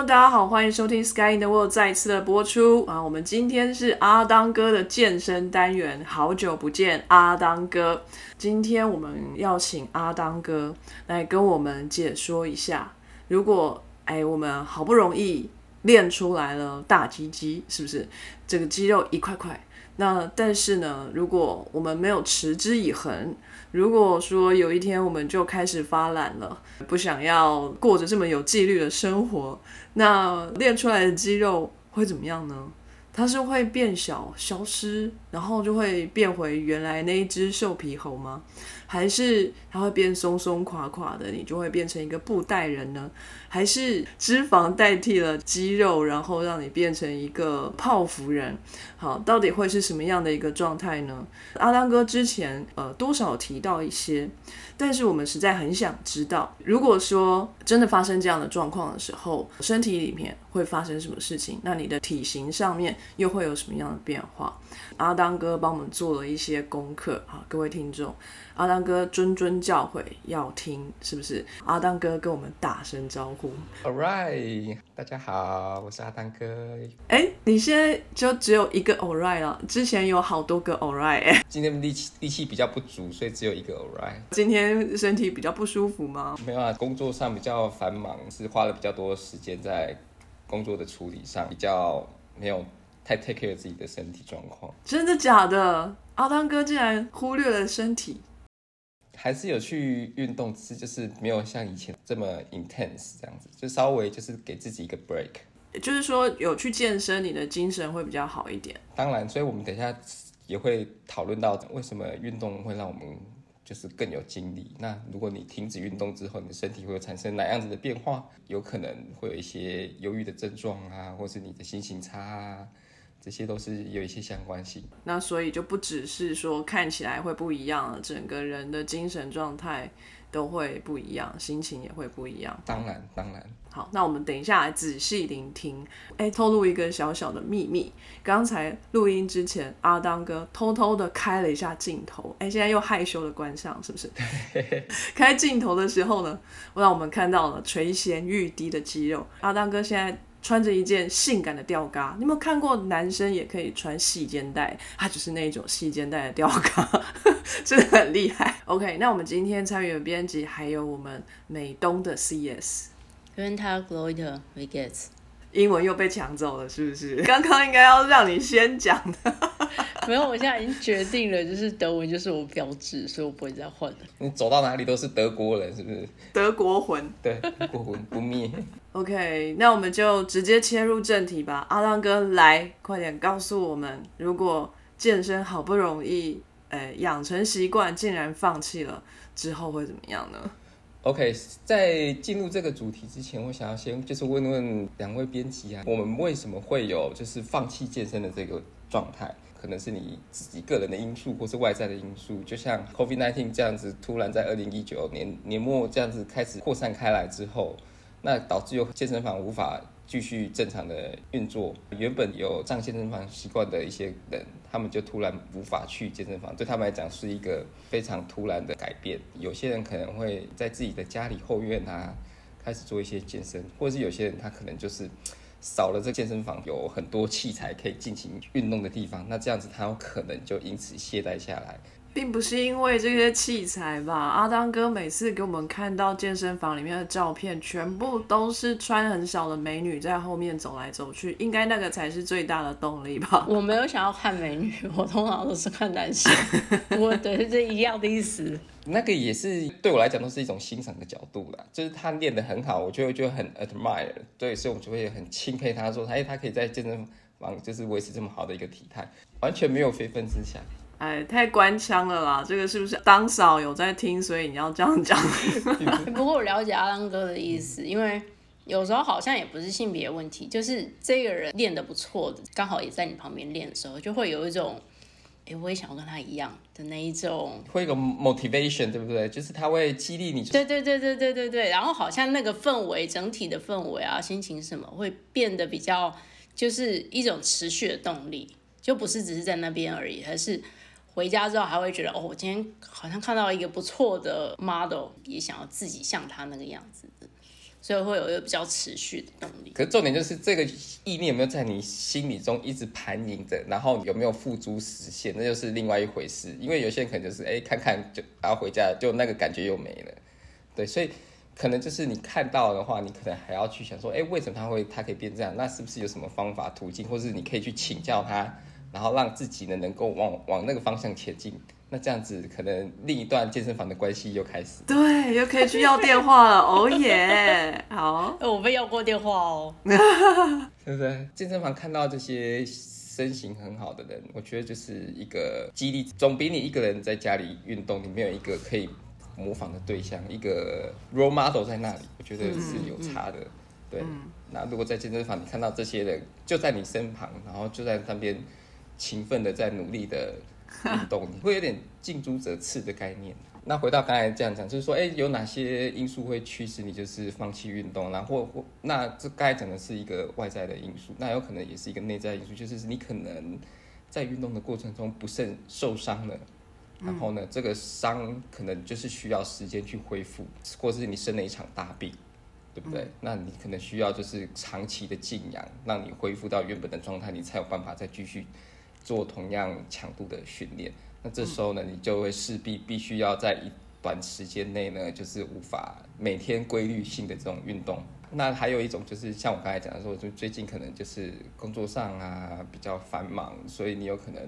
大家好，欢迎收听《Sky in the World》再次的播出啊！我们今天是阿当哥的健身单元，好久不见，阿当哥。今天我们要请阿当哥来跟我们解说一下，如果哎我们好不容易练出来了大鸡鸡，是不是这个肌肉一块块？那但是呢，如果我们没有持之以恒，如果说有一天我们就开始发懒了，不想要过着这么有纪律的生活，那练出来的肌肉会怎么样呢？它是会变小、消失，然后就会变回原来那一只瘦皮猴吗？还是它会变松松垮垮的，你就会变成一个布袋人呢？还是脂肪代替了肌肉，然后让你变成一个泡芙人？好，到底会是什么样的一个状态呢？阿当哥之前呃多少提到一些，但是我们实在很想知道，如果说真的发生这样的状况的时候，身体里面会发生什么事情？那你的体型上面又会有什么样的变化？阿当哥帮我们做了一些功课啊，各位听众。阿当哥谆谆教诲要听，是不是？阿当哥跟我们打声招呼。All right，大家好，我是阿当哥。哎，你现在就只有一个 All right 了，之前有好多个 All right。哎，今天力气力气比较不足，所以只有一个 All right。今天身体比较不舒服吗？没有啊，工作上比较繁忙，是花了比较多时间在工作的处理上，比较没有太 take care 自己的身体状况。真的假的？阿汤哥竟然忽略了身体。还是有去运动，只是就是没有像以前这么 intense 这样子，就稍微就是给自己一个 break。就是说有去健身，你的精神会比较好一点。当然，所以我们等一下也会讨论到为什么运动会让我们就是更有精力。那如果你停止运动之后，你的身体会产生哪样子的变化？有可能会有一些忧郁的症状啊，或是你的心情差啊。这些都是有一些相关性，那所以就不只是说看起来会不一样了，整个人的精神状态都会不一样，心情也会不一样。当然，当然。好，那我们等一下来仔细聆听。哎，透露一个小小的秘密，刚才录音之前，阿当哥偷偷的开了一下镜头，哎，现在又害羞的关上，是不是？开镜头的时候呢，让我们看到了垂涎欲滴的肌肉。阿当哥现在。穿着一件性感的吊嘎，你有没有看过男生也可以穿细肩带？他就是那种细肩带的吊嘎，真的很厉害。OK，那我们今天参与的编辑还有我们美东的 CS。英文又被抢走了，是不是？刚刚应该要让你先讲的。没有，我现在已经决定了，就是德文就是我标志，所以我不会再换了。你走到哪里都是德国人，是不是？德国魂，对，国魂不灭。OK，那我们就直接切入正题吧。阿浪哥，来，快点告诉我们，如果健身好不容易，哎，养成习惯，竟然放弃了，之后会怎么样呢？OK，在进入这个主题之前，我想要先就是问问两位编辑啊，我们为什么会有就是放弃健身的这个状态？可能是你自己个人的因素，或是外在的因素，就像 COVID-19 这样子，突然在二零一九年年末这样子开始扩散开来之后，那导致有健身房无法继续正常的运作。原本有上健身房习惯的一些人，他们就突然无法去健身房，对他们来讲是一个非常突然的改变。有些人可能会在自己的家里后院啊，开始做一些健身，或者是有些人他可能就是。少了这健身房有很多器材可以进行运动的地方，那这样子他有可能就因此懈怠下来，并不是因为这些器材吧？阿当哥每次给我们看到健身房里面的照片，全部都是穿很少的美女在后面走来走去，应该那个才是最大的动力吧？我没有想要看美女，我通常都是看男生，我对这一样的意思。那个也是对我来讲都是一种欣赏的角度啦，就是他练得很好，我就就很 admire，对，所以我就会很钦佩他，说哎，他可以在健身房就是维持这么好的一个体态，完全没有非分之想。哎，太官腔了啦，这个是不是当嫂有在听，所以你要这样讲？不过我了解阿当哥的意思，因为有时候好像也不是性别问题，就是这个人练得不错的，刚好也在你旁边练的时候，就会有一种。哎，我也想要跟他一样的那一种，会有个 motivation，对不对？就是他会激励你。对对对对对对对。然后好像那个氛围，整体的氛围啊，心情什么，会变得比较，就是一种持续的动力，就不是只是在那边而已，而是回家之后还会觉得，哦，我今天好像看到一个不错的 model，也想要自己像他那个样子。所以会有一个比较持续的动力。可是重点就是这个意念有没有在你心里中一直盘萦着，然后有没有付诸实现，那就是另外一回事。因为有些人可能就是哎看看就然后回家就那个感觉又没了，对，所以可能就是你看到的话，你可能还要去想说，哎，为什么他会他可以变这样？那是不是有什么方法途径，或是你可以去请教他，然后让自己呢能够往往那个方向前进？那这样子可能另一段健身房的关系又开始。对，又可以去要电话了，哦耶！好，哎，我被要过电话哦。对不对？健身房看到这些身形很好的人，我觉得就是一个激励，总比你一个人在家里运动，你没有一个可以模仿的对象，一个 role model 在那里，我觉得是有差的。对，那如果在健身房你看到这些人就在你身旁，然后就在那边勤奋的在努力的。运动你会有点近朱者赤的概念。那回到刚才这样讲，就是说，哎，有哪些因素会驱使你就是放弃运动？然后或那这刚才讲的是一个外在的因素，那有可能也是一个内在因素，就是你可能在运动的过程中不慎受伤了，然后呢，这个伤可能就是需要时间去恢复，或是你生了一场大病，对不对？那你可能需要就是长期的静养，让你恢复到原本的状态，你才有办法再继续。做同样强度的训练，那这时候呢，你就会势必必须要在一短时间内呢，就是无法每天规律性的这种运动。那还有一种就是像我刚才讲的说，就最近可能就是工作上啊比较繁忙，所以你有可能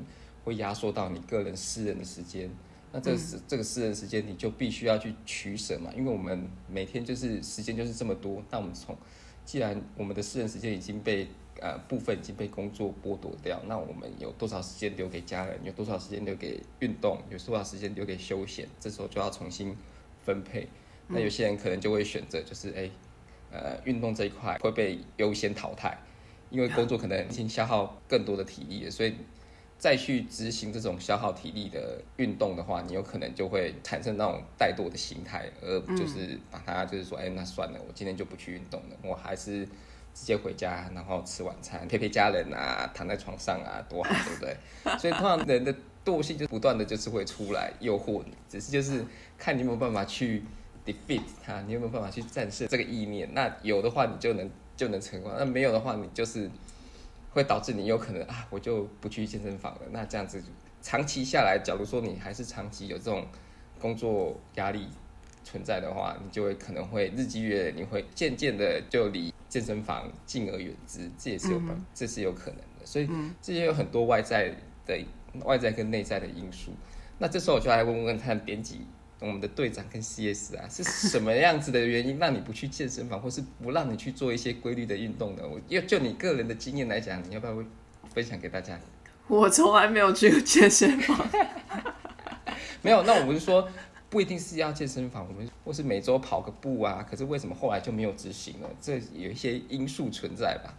会压缩到你个人私人的时间。那这是这个私人时间，你就必须要去取舍嘛，因为我们每天就是时间就是这么多，那我们从既然我们的私人时间已经被呃，部分已经被工作剥夺掉，那我们有多少时间留给家人？有多少时间留给运动？有多少时间留给休闲？这时候就要重新分配。那有些人可能就会选择，就是哎，呃，运动这一块会被优先淘汰，因为工作可能已经消耗更多的体力了，所以再去执行这种消耗体力的运动的话，你有可能就会产生那种怠惰的心态，而就是把它就是说，哎，那算了，我今天就不去运动了，我还是。直接回家，然后吃晚餐，陪陪家人啊，躺在床上啊，多好，对不对？所以通常人的惰性就不断的就是会出来诱惑你，只是就是看你有没有办法去 defeat 它，你有没有办法去战胜这个意念。那有的话，你就能就能成功；那没有的话，你就是会导致你有可能啊，我就不去健身房了。那这样子长期下来，假如说你还是长期有这种工作压力存在的话，你就会可能会日积月累，你会渐渐的就离。健身房敬而远之，这也是有办，这是有可能的。所以这些有很多外在的、外在跟内在的因素。那这时候我就来问问看编辑，我们的队长跟 CS 啊，是什么样子的原因让你不去健身房，或是不让你去做一些规律的运动呢？我就就你个人的经验来讲，你要不要分享给大家？我从来没有去过健身房，没有。那我们就说。不一定是要健身房，我们或是每周跑个步啊。可是为什么后来就没有执行了？这有一些因素存在吧？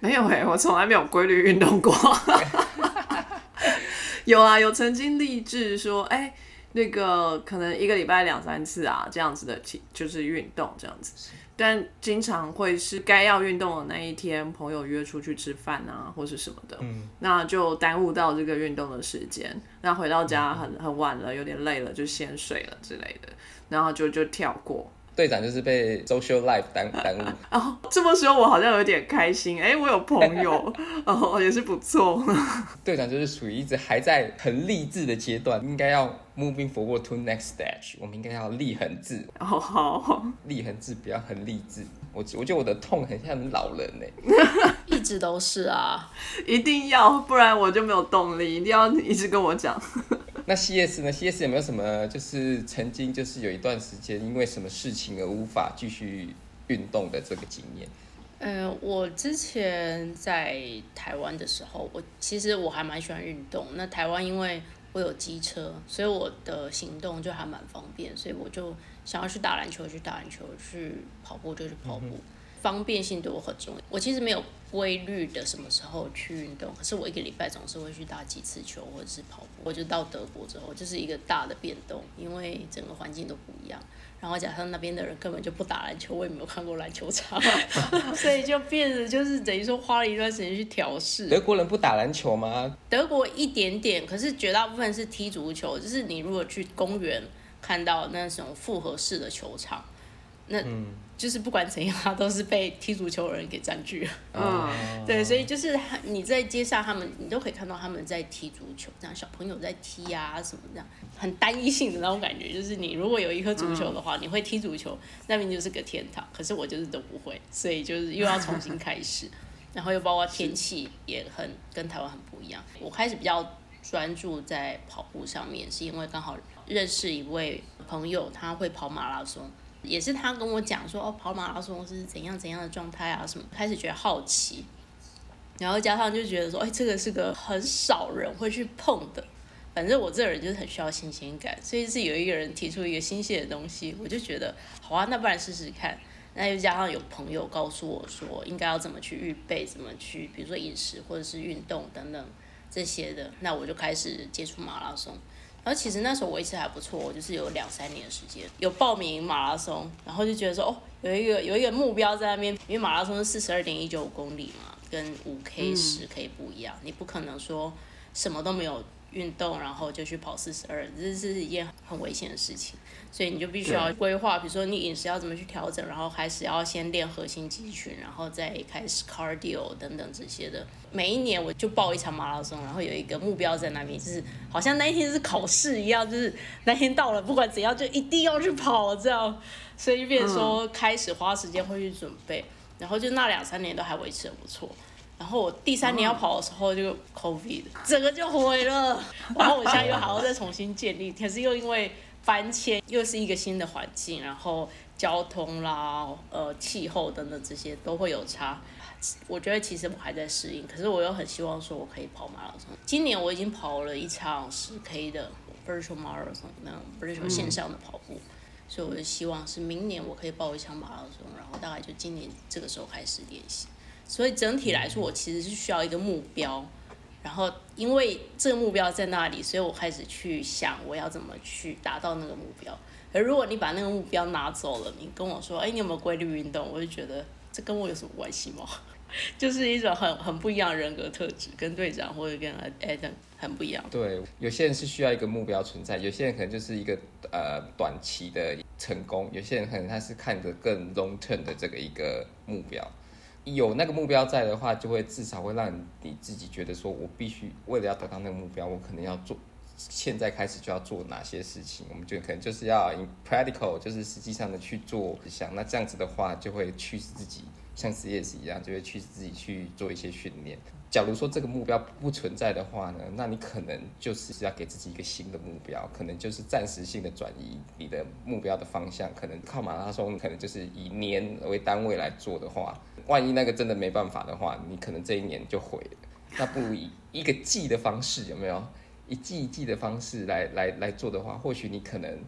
没有哎，我从来没有规律运动过。有啊，有曾经立志说，哎，那个可能一个礼拜两三次啊，这样子的就是运动这样子。但经常会是该要运动的那一天，朋友约出去吃饭啊，或是什么的，那就耽误到这个运动的时间。那回到家很很晚了，有点累了，就先睡了之类的，然后就就跳过。队长就是被 social life 耽 耽误。哦，这么说，我好像有点开心。哎，我有朋友，哦，也是不错。队长就是属于一直还在很励志的阶段，应该要 moving forward to next stage。我们应该要立恒志。哦，好，立恒志不要很励志。我我觉得我的痛很像老人呢。一直都是啊，一定要，不然我就没有动力。一定要一直跟我讲。那 CS 呢？CS 有没有什么就是曾经就是有一段时间因为什么事情而无法继续运动的这个经验？呃，我之前在台湾的时候，我其实我还蛮喜欢运动。那台湾因为我有机车，所以我的行动就还蛮方便，所以我就想要去打篮球去打篮球，去跑步就去跑步。方便性对我很重要。我其实没有规律的什么时候去运动，可是我一个礼拜总是会去打几次球或者是跑步。我就到德国之后，就是一个大的变动，因为整个环境都不一样。然后加上那边的人根本就不打篮球，我也没有看过篮球场，所以就变得就是等于说花了一段时间去调试。德国人不打篮球吗？德国一点点，可是绝大部分是踢足球。就是你如果去公园看到那种复合式的球场。那就是不管怎样，他 都是被踢足球的人给占据了。嗯对，所以就是你在街上，他们你都可以看到他们在踢足球，这样小朋友在踢啊什么这样，很单一性的那种感觉。就是你如果有一颗足球的话，你会踢足球，那边就是个天堂。可是我就是都不会，所以就是又要重新开始，然后又包括天气也很跟台湾很不一样。我开始比较专注在跑步上面，是因为刚好认识一位朋友，他会跑马拉松。也是他跟我讲说，哦，跑马拉松是怎样怎样的状态啊，什么，开始觉得好奇，然后加上就觉得说，哎，这个是个很少人会去碰的。反正我这人就是很需要新鲜感，所以是有一个人提出一个新鲜的东西，我就觉得好啊，那不然试试看。那又加上有朋友告诉我说，应该要怎么去预备，怎么去，比如说饮食或者是运动等等这些的，那我就开始接触马拉松。然后其实那时候维持还不错，我就是有两三年的时间有报名马拉松，然后就觉得说哦，有一个有一个目标在那边，因为马拉松是四十二点一九五公里嘛，跟五 K 十 K 不一样，你不可能说什么都没有运动，然后就去跑四十二，这是一件很危险的事情，所以你就必须要规划，比如说你饮食要怎么去调整，然后开始要先练核心肌群，然后再开始 cardio 等等这些的。每一年我就报一场马拉松，然后有一个目标在那边，就是好像那一天是考试一样，就是那天到了，不管怎样就一定要去跑这样，所以就变说开始花时间会去准备，然后就那两三年都还维持的不错。然后我第三年要跑的时候就 COVID，整个就毁了。然后我现在又还要再重新建立，可是又因为搬迁，又是一个新的环境，然后交通啦、呃气候等等这些都会有差。我觉得其实我还在适应，可是我又很希望说我可以跑马拉松。今年我已经跑了一场十 K 的 virtual marathon，那种 virtual 线上的跑步，所以我就希望是明年我可以报一场马拉松，然后大概就今年这个时候开始练习。所以整体来说，我其实是需要一个目标，然后因为这个目标在那里，所以我开始去想我要怎么去达到那个目标。而如果你把那个目标拿走了，你跟我说，哎，你有没有规律运动？我就觉得这跟我有什么关系吗？就是一种很很不一样的人格特质，跟队长或者跟 Adam 很不一样。对，有些人是需要一个目标存在，有些人可能就是一个呃短期的成功，有些人可能他是看着更 long term 的这个一个目标。有那个目标在的话，就会至少会让你自己觉得说，我必须为了要达到那个目标，我可能要做，现在开始就要做哪些事情。我们就可能就是要 in practical，就是实际上的去做一项。那这样子的话，就会驱使自己像 CS 一样，就会驱使自己去做一些训练。假如说这个目标不存在的话呢，那你可能就是要给自己一个新的目标，可能就是暂时性的转移你的目标的方向。可能靠马拉松，可能就是以年为单位来做的话，万一那个真的没办法的话，你可能这一年就毁了。那不如以一个季的方式，有没有一季一季的方式来来来做的话，或许你可能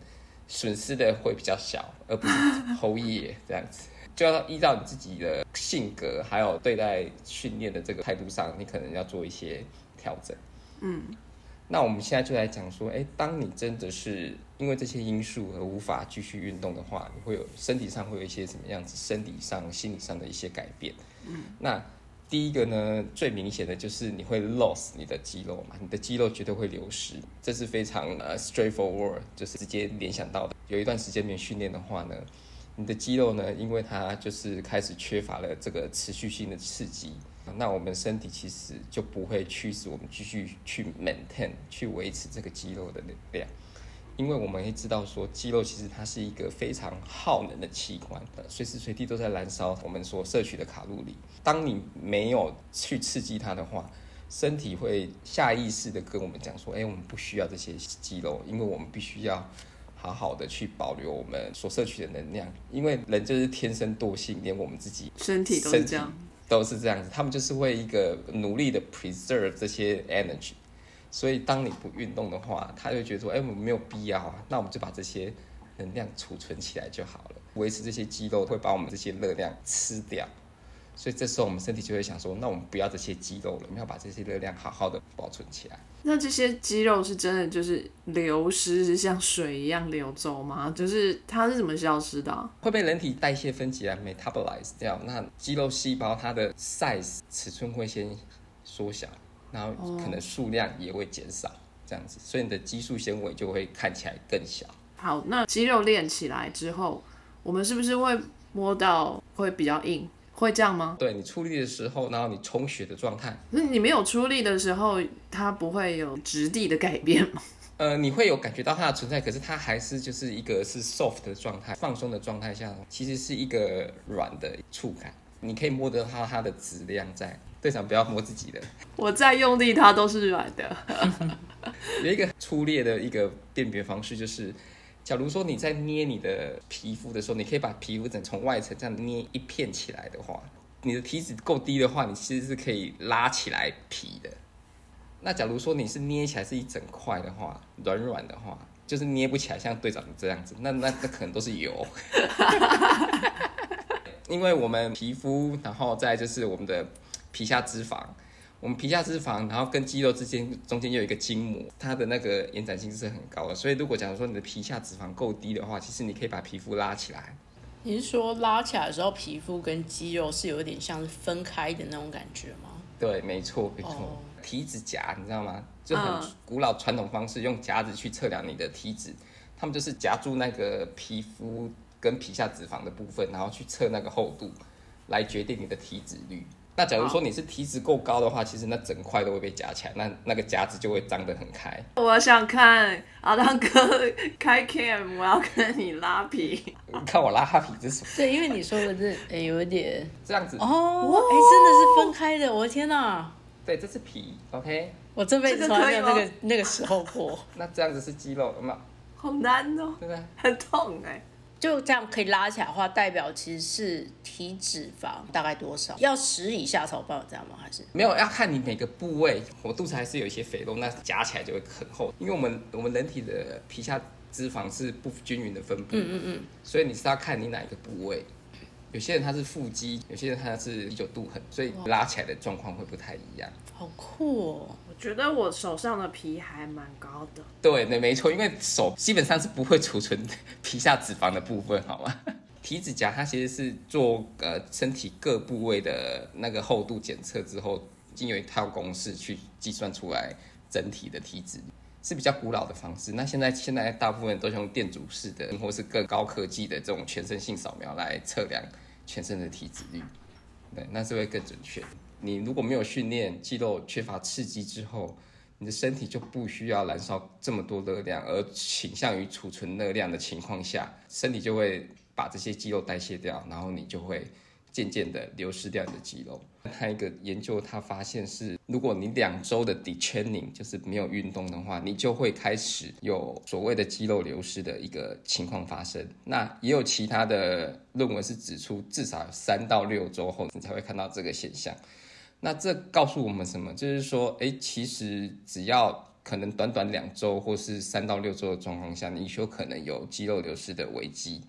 损失的会比较小，而不是后夜这样子。就要依照你自己的性格，还有对待训练的这个态度上，你可能要做一些调整。嗯，那我们现在就来讲说，哎，当你真的是因为这些因素而无法继续运动的话，你会有身体上会有一些什么样子，身体上、心理上的一些改变。嗯，那第一个呢，最明显的就是你会 loss 你的肌肉嘛，你的肌肉绝对会流失，这是非常呃 straightforward，就是直接联想到的。有一段时间没有训练的话呢。你的肌肉呢，因为它就是开始缺乏了这个持续性的刺激，那我们身体其实就不会驱使我们继续去 maintain 去维持这个肌肉的能量，因为我们会知道说，肌肉其实它是一个非常耗能的器官，随时随地都在燃烧我们所摄取的卡路里。当你没有去刺激它的话，身体会下意识的跟我们讲说，哎，我们不需要这些肌肉，因为我们必须要。好好的去保留我们所摄取的能量，因为人就是天生惰性，连我们自己身体都是这样，都是这样子。他们就是为一个努力的 preserve 这些 energy，所以当你不运动的话，他就觉得说，哎，我们没有必要啊，那我们就把这些能量储存起来就好了，维持这些肌肉会把我们这些热量吃掉。所以这时候我们身体就会想说，那我们不要这些肌肉了，我们要把这些热量好好的保存起来。那这些肌肉是真的就是流失，是像水一样流走吗？就是它是怎么消失的？会被人体代谢分解啊 metabolize 掉。那肌肉细胞它的 size 尺寸会先缩小，然后可能数量也会减少，这样子，所以你的肌素纤维就会看起来更小。好，那肌肉练起来之后。我们是不是会摸到会比较硬？会这样吗？对你出力的时候，然后你充血的状态，那你没有出力的时候，它不会有质地的改变吗？呃，你会有感觉到它的存在，可是它还是就是一个是 soft 的状态，放松的状态下，其实是一个软的触感，你可以摸得到它的质量在。队长不要摸自己的，我再用力，它都是软的。有一个粗略的一个辨别方式，就是假如说你在捏你的皮肤的时候，你可以把皮肤整从外层这样捏一片起来的话，你的体脂够低的话，你其实是可以拉起来皮的。那假如说你是捏起来是一整块的话，软软的话，就是捏不起来，像队长这样子，那那那可能都是油。因为我们皮肤，然后再就是我们的皮下脂肪，我们皮下脂肪，然后跟肌肉之间中间有一个筋膜，它的那个延展性是很高的。所以如果假如说你的皮下脂肪够低的话，其实你可以把皮肤拉起来。你是说拉起来的时候，皮肤跟肌肉是有点像是分开的那种感觉吗？对，没错，没错。哦体脂夹，你知道吗？就很古老传统方式，用夹子去测量你的体脂。他们就是夹住那个皮肤跟皮下脂肪的部分，然后去测那个厚度，来决定你的体脂率。那假如说你是体脂够高的话，其实那整块都会被夹起来，那那个夹子就会张得很开。我想看阿当哥开 cam，我要跟你拉皮。你看我拉哈皮这是什么？对，因为你说的这诶有一点这样子，哦，哎、真的是分开的，我的天哪！对，这是皮，OK。我这辈子从来没有那个那个时候过，那这样子是肌肉，有没有？好难哦，对不对？很痛哎、就这样可以拉起来的话，代表其实是体脂肪大概多少？要十以下才有办法这样吗？还是没有，要看你每个部位。我肚子还是有一些肥肉，那夹起来就会很厚，因为我们我们人体的皮下脂肪是不均匀的分布，嗯嗯嗯，所以你是要看你哪一个部位。有些人他是腹肌，有些人他是啤酒肚很，所以拉起来的状况会不太一样。好酷哦！觉得我手上的皮还蛮高的。对，那没错，因为手基本上是不会储存皮下脂肪的部分，好吗？体脂夹它其实是做呃身体各部位的那个厚度检测之后，经由一套公式去计算出来整体的体脂率，是比较古老的方式。那现在现在大部分都是用电阻式的或是更高科技的这种全身性扫描来测量全身的体脂率，对，那是会更准确。你如果没有训练，肌肉缺乏刺激之后，你的身体就不需要燃烧这么多热量，而倾向于储存热量的情况下，身体就会把这些肌肉代谢掉，然后你就会渐渐的流失掉你的肌肉。他一个研究，他发现是，如果你两周的 detraining 就是没有运动的话，你就会开始有所谓的肌肉流失的一个情况发生。那也有其他的论文是指出，至少三到六周后，你才会看到这个现象。那这告诉我们什么？就是说，哎，其实只要可能短短两周或是三到六周的状况下，你就可能有肌肉流失的危机。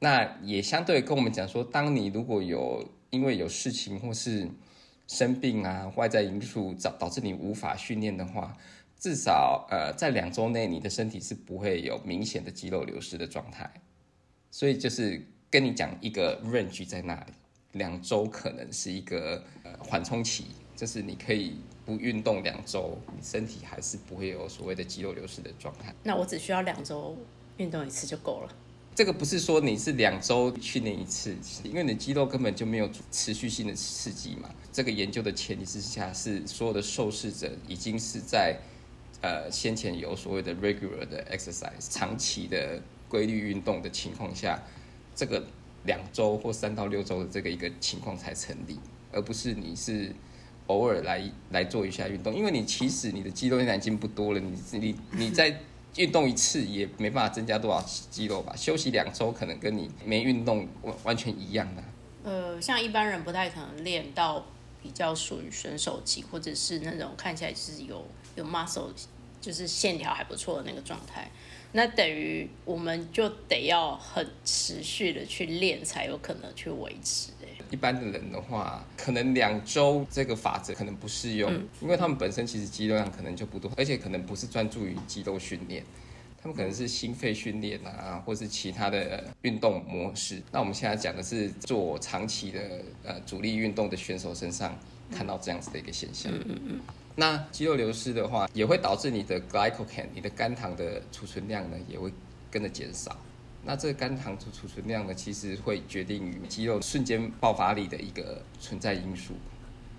那也相对跟我们讲说，当你如果有因为有事情或是生病啊，外在因素导导致你无法训练的话，至少呃在两周内，你的身体是不会有明显的肌肉流失的状态。所以就是跟你讲一个 range 在那里，两周可能是一个呃缓冲期，就是你可以不运动两周，你身体还是不会有所谓的肌肉流失的状态。那我只需要两周运动一次就够了。这个不是说你是两周训练一次，因为你的肌肉根本就没有持续性的刺激嘛。这个研究的前提之下是所有的受试者已经是在呃先前有所谓的 regular 的 exercise 长期的规律运动的情况下，这个两周或三到六周的这个一个情况才成立，而不是你是偶尔来来做一下运动，因为你其实你的肌肉现在已经不多了，你你你在。运动一次也没办法增加多少肌肉吧，休息两周可能跟你没运动完完全一样的。呃，像一般人不太可能练到比较属于选手级，或者是那种看起来是有有 muscle，就是线条还不错的那个状态。那等于我们就得要很持续的去练，才有可能去维持、欸。一般的人的话，可能两周这个法则可能不适用，因为他们本身其实肌肉量可能就不多，而且可能不是专注于肌肉训练，他们可能是心肺训练啊，或是其他的运动模式。那我们现在讲的是做长期的呃主力运动的选手身上看到这样子的一个现象。那肌肉流失的话，也会导致你的 glycogen，你的肝糖的储存量呢，也会跟着减少。那这个肝糖储储存量呢，其实会决定于肌肉瞬间爆发力的一个存在因素，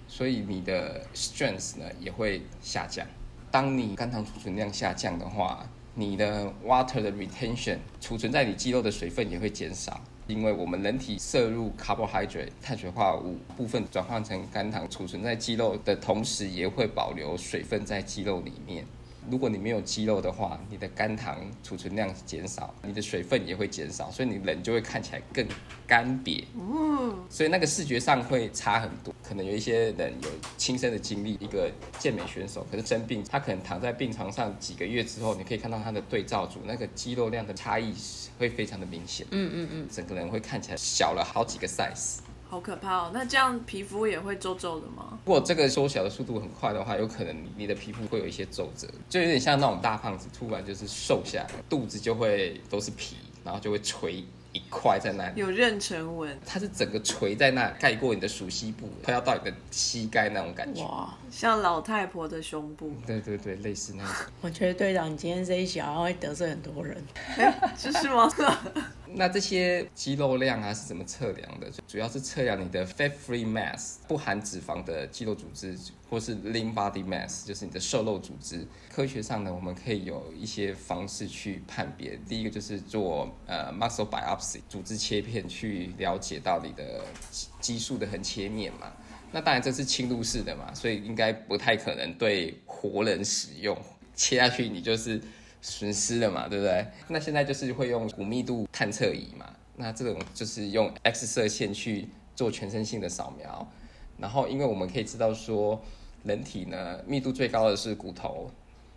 所以你的 strength 呢也会下降。当你肝糖储存量下降的话，你的 water 的 retention 储存在你肌肉的水分也会减少，因为我们人体摄入 carbohydrate 碳水化合物部分转换成肝糖储存在肌肉的同时，也会保留水分在肌肉里面。如果你没有肌肉的话，你的肝糖储存量减少，你的水分也会减少，所以你人就会看起来更干瘪。嗯所以那个视觉上会差很多。可能有一些人有亲身的经历，一个健美选手可是生病，他可能躺在病床上几个月之后，你可以看到他的对照组那个肌肉量的差异会非常的明显。嗯嗯嗯，整个人会看起来小了好几个 size。好可怕哦！那这样皮肤也会皱皱的吗？如果这个缩小的速度很快的话，有可能你的皮肤会有一些皱褶，就有点像那种大胖子突然就是瘦下来，肚子就会都是皮，然后就会垂一块在那里。有妊娠纹，它是整个垂在那，盖过你的熟悉部，快要到你的膝盖那种感觉。哇，像老太婆的胸部，对对对，类似那种。我觉得队长你今天这一集好像会得罪很多人。这是吗？那这些肌肉量啊是怎么测量的？主要是测量你的 fat-free mass，不含脂肪的肌肉组织，或是 lean body mass，就是你的瘦肉组织。科学上呢，我们可以有一些方式去判别。第一个就是做呃 muscle biopsy，组织切片去了解到你的激素的横切面嘛。那当然这是侵入式的嘛，所以应该不太可能对活人使用。切下去你就是。损失了嘛，对不对？那现在就是会用骨密度探测仪嘛，那这种就是用 X 射线去做全身性的扫描，然后因为我们可以知道说，人体呢密度最高的是骨头，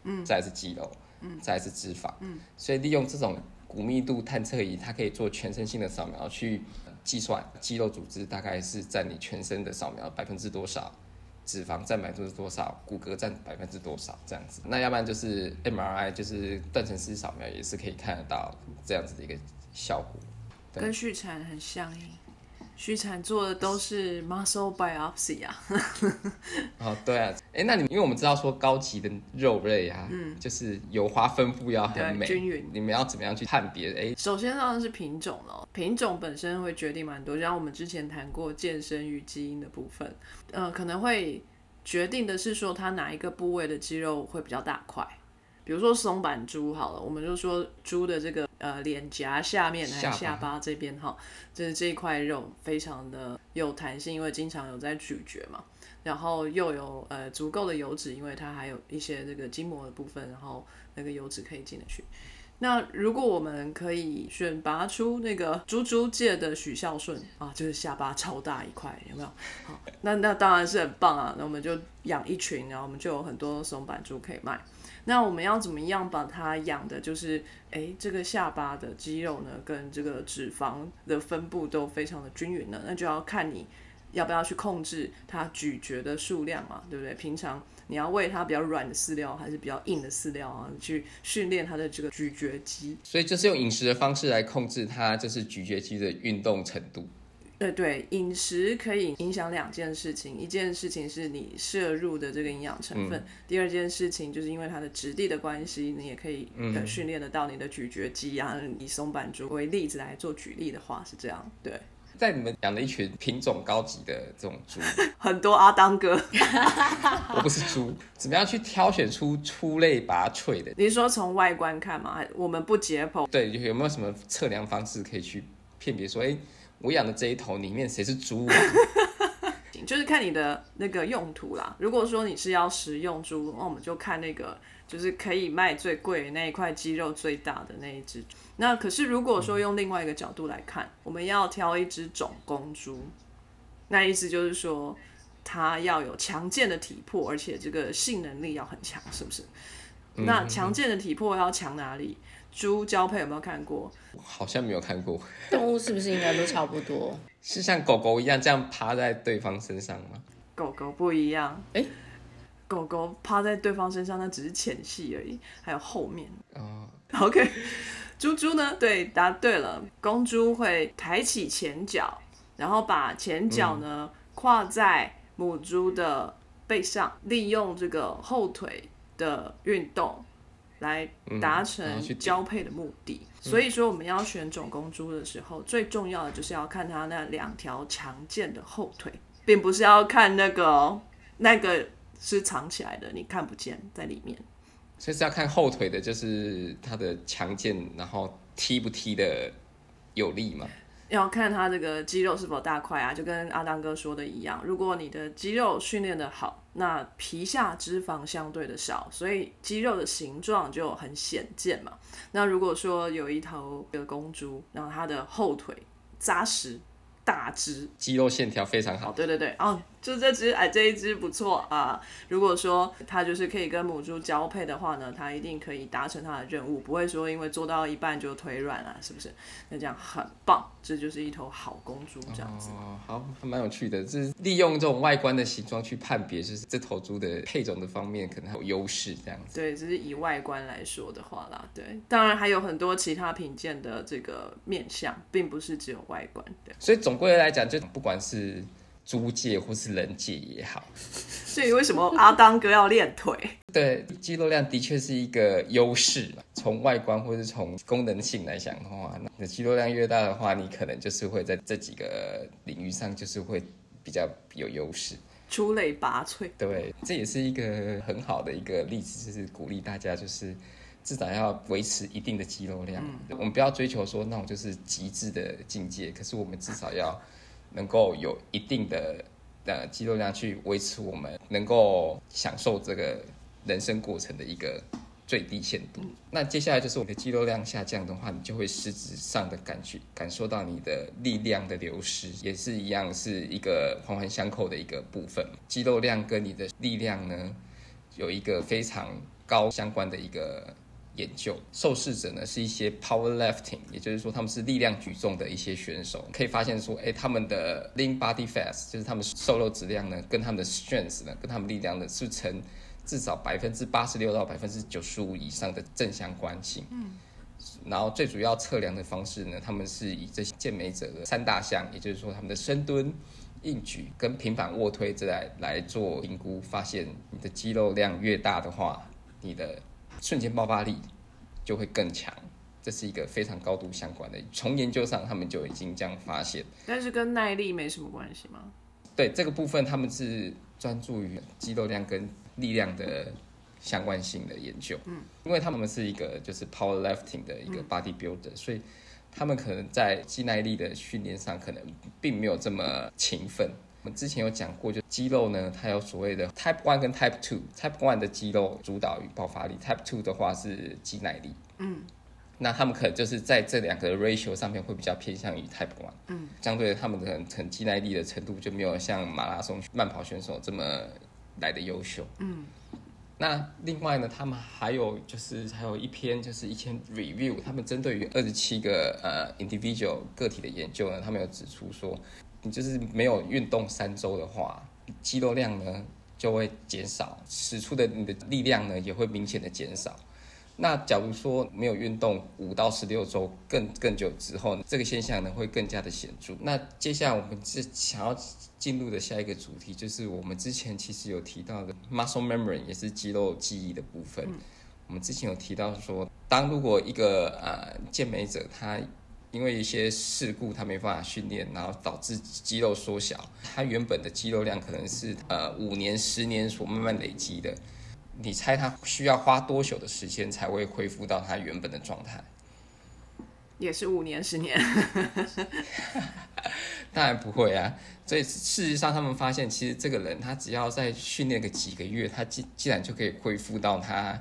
嗯，再是肌肉，嗯，再是脂肪，嗯，所以利用这种骨密度探测仪，它可以做全身性的扫描去计算肌肉组织大概是占你全身的扫描百分之多少。脂肪占百分之多少，骨骼占百分之多少，这样子。那要不然就是 MRI，就是断层式扫描，也是可以看得到这样子的一个效果。跟续产很像诶，续产做的都是 muscle biopsy 啊。哦，对啊，哎，那你因为我们知道说高级的肉类啊，嗯，就是油花分布要很美均匀，你们要怎么样去判别？哎，首先当然是品种了，品种本身会决定蛮多，就像我们之前谈过健身与基因的部分，呃，可能会决定的是说它哪一个部位的肌肉会比较大块。比如说松板猪好了，我们就说猪的这个呃脸颊下面还有下巴这边哈，就是这一块肉非常的有弹性，因为经常有在咀嚼嘛，然后又有呃足够的油脂，因为它还有一些这个筋膜的部分，然后那个油脂可以进得去。那如果我们可以选拔出那个猪猪界的许孝顺啊，就是下巴超大一块，有没有？好，那那当然是很棒啊，那我们就养一群，然后我们就有很多松板猪可以卖。那我们要怎么样把它养的，就是哎，这个下巴的肌肉呢，跟这个脂肪的分布都非常的均匀呢？那就要看你要不要去控制它咀嚼的数量嘛，对不对？平常你要喂它比较软的饲料，还是比较硬的饲料啊？去训练它的这个咀嚼肌。所以就是用饮食的方式来控制它，就是咀嚼肌的运动程度。对对，饮食可以影响两件事情，一件事情是你摄入的这个营养成分，第二件事情就是因为它的质地的关系，你也可以呃训练得到你的咀嚼肌啊。以松板猪为例子来做举例的话是这样，对。在你们养了一群品种高级的这种猪，很多阿当哥，我不是猪，怎么样去挑选出出类拔萃的？你说从外观看吗，我们不解剖，对，有没有什么测量方式可以去辨别说，哎？我养的这一头里面谁是猪？就是看你的那个用途啦。如果说你是要食用猪，那我们就看那个就是可以卖最贵那一块肌肉最大的那一只。那可是如果说用另外一个角度来看，我们要挑一只种公猪，那意思就是说它要有强健的体魄，而且这个性能力要很强，是不是？那强健的体魄要强哪里？猪交配有没有看过？好像没有看过。动物是不是应该都差不多？是像狗狗一样这样趴在对方身上吗？狗狗不一样，哎，狗狗趴在对方身上那只是前戏而已，还有后面。哦，OK，猪猪呢？对，答对了。公猪会抬起前脚，然后把前脚呢跨在母猪的背上，利用这个后腿的运动。来达成交配的目的，所以说我们要选种公猪的时候，最重要的就是要看它那两条强健的后腿，并不是要看那个哦那个是藏起来的，你看不见在里面。所以是要看后腿的，就是它的强健，然后踢不踢的有力嘛。要看它这个肌肉是否大块啊，就跟阿当哥说的一样，如果你的肌肉训练的好，那皮下脂肪相对的少，所以肌肉的形状就很显见嘛。那如果说有一头的公猪，然后它的后腿扎实大只，肌肉线条非常哦好，，对对对，哦，就这只哎这一只不错啊。如果说它就是可以跟母猪交配的话呢，它一定可以达成它的任务，不会说因为做到一半就腿软啊，是不是？那这样很棒，这就是一头好公猪这样子。哦，好，还蛮有趣的，就是利用这种外观的形状去判别，就是这头猪的配种的方面可能还有优势这样子。对，只是以外观来说的话啦，对，当然还有很多其他品鉴的这个面相，并不是只有外观。对，所以总归来讲，就不管是猪界或是人界也好，所以为什么阿当哥要练腿？对肌肉量的确是一个优势嘛。从外观或是从功能性来讲的话，那你的肌肉量越大的话，你可能就是会在这几个领域上就是会比较有优势。出类拔萃。对，这也是一个很好的一个例子，就是鼓励大家就是。至少要维持一定的肌肉量，我们不要追求说那种就是极致的境界，可是我们至少要能够有一定的呃肌肉量去维持我们能够享受这个人生过程的一个最低限度。那接下来就是我们的肌肉量下降的话，你就会实质上的感觉感受到你的力量的流失，也是一样是一个环环相扣的一个部分。肌肉量跟你的力量呢，有一个非常高相关的一个。研究受试者呢是一些 power lifting，也就是说他们是力量举重的一些选手，可以发现说，哎，他们的 lean body fat 就是他们瘦肉质量呢，跟他们的 strength 呢，跟他们力量呢是呈至少百分之八十六到百分之九十五以上的正相关性。嗯。然后最主要测量的方式呢，他们是以这些健美者的三大项，也就是说他们的深蹲、硬举跟平板卧推这来来做评估，发现你的肌肉量越大的话，你的瞬间爆发力就会更强，这是一个非常高度相关的。从研究上，他们就已经这样发现。但是跟耐力没什么关系吗？对这个部分，他们是专注于肌肉量跟力量的相关性的研究。嗯，因为他们是一个就是 power lifting 的一个 body builder，、所以他们可能在肌耐力的训练上可能并没有这么勤奋。我们之前有讲过，就肌肉呢，它有所谓的 Type One 跟 Type Two。Type One 的肌肉主导于爆发力，Type Two 的话是肌耐力。嗯，那他们可能就是在这两个 ratio 上面会比较偏向于 Type One。嗯，相对的，他们的成肌耐力的程度就没有像马拉松慢跑选手这么来的优秀。嗯，那另外呢，他们还有就是还有一篇就是一篇 review，他们针对于二十七个呃 individual 个体的研究呢，他们有指出说。你就是没有运动三周的话，肌肉量呢就会减少，使出的你的力量呢也会明显的减少。那假如说没有运动五到十六周更更久之后，这个现象呢会更加的显著。那接下来我们是想要进入的下一个主题，就是我们之前其实有提到的 muscle memory，也是肌肉记忆的部分。我们之前有提到说，当如果一个呃健美者他因为一些事故，他没办法训练，然后导致肌肉缩小。他原本的肌肉量可能是呃五年、十年所慢慢累积的。你猜他需要花多久的时间才会恢复到他原本的状态？也是五年、十年。当然不会啊。所以事实上，他们发现其实这个人他只要再训练个几个月，他既既然就可以恢复到他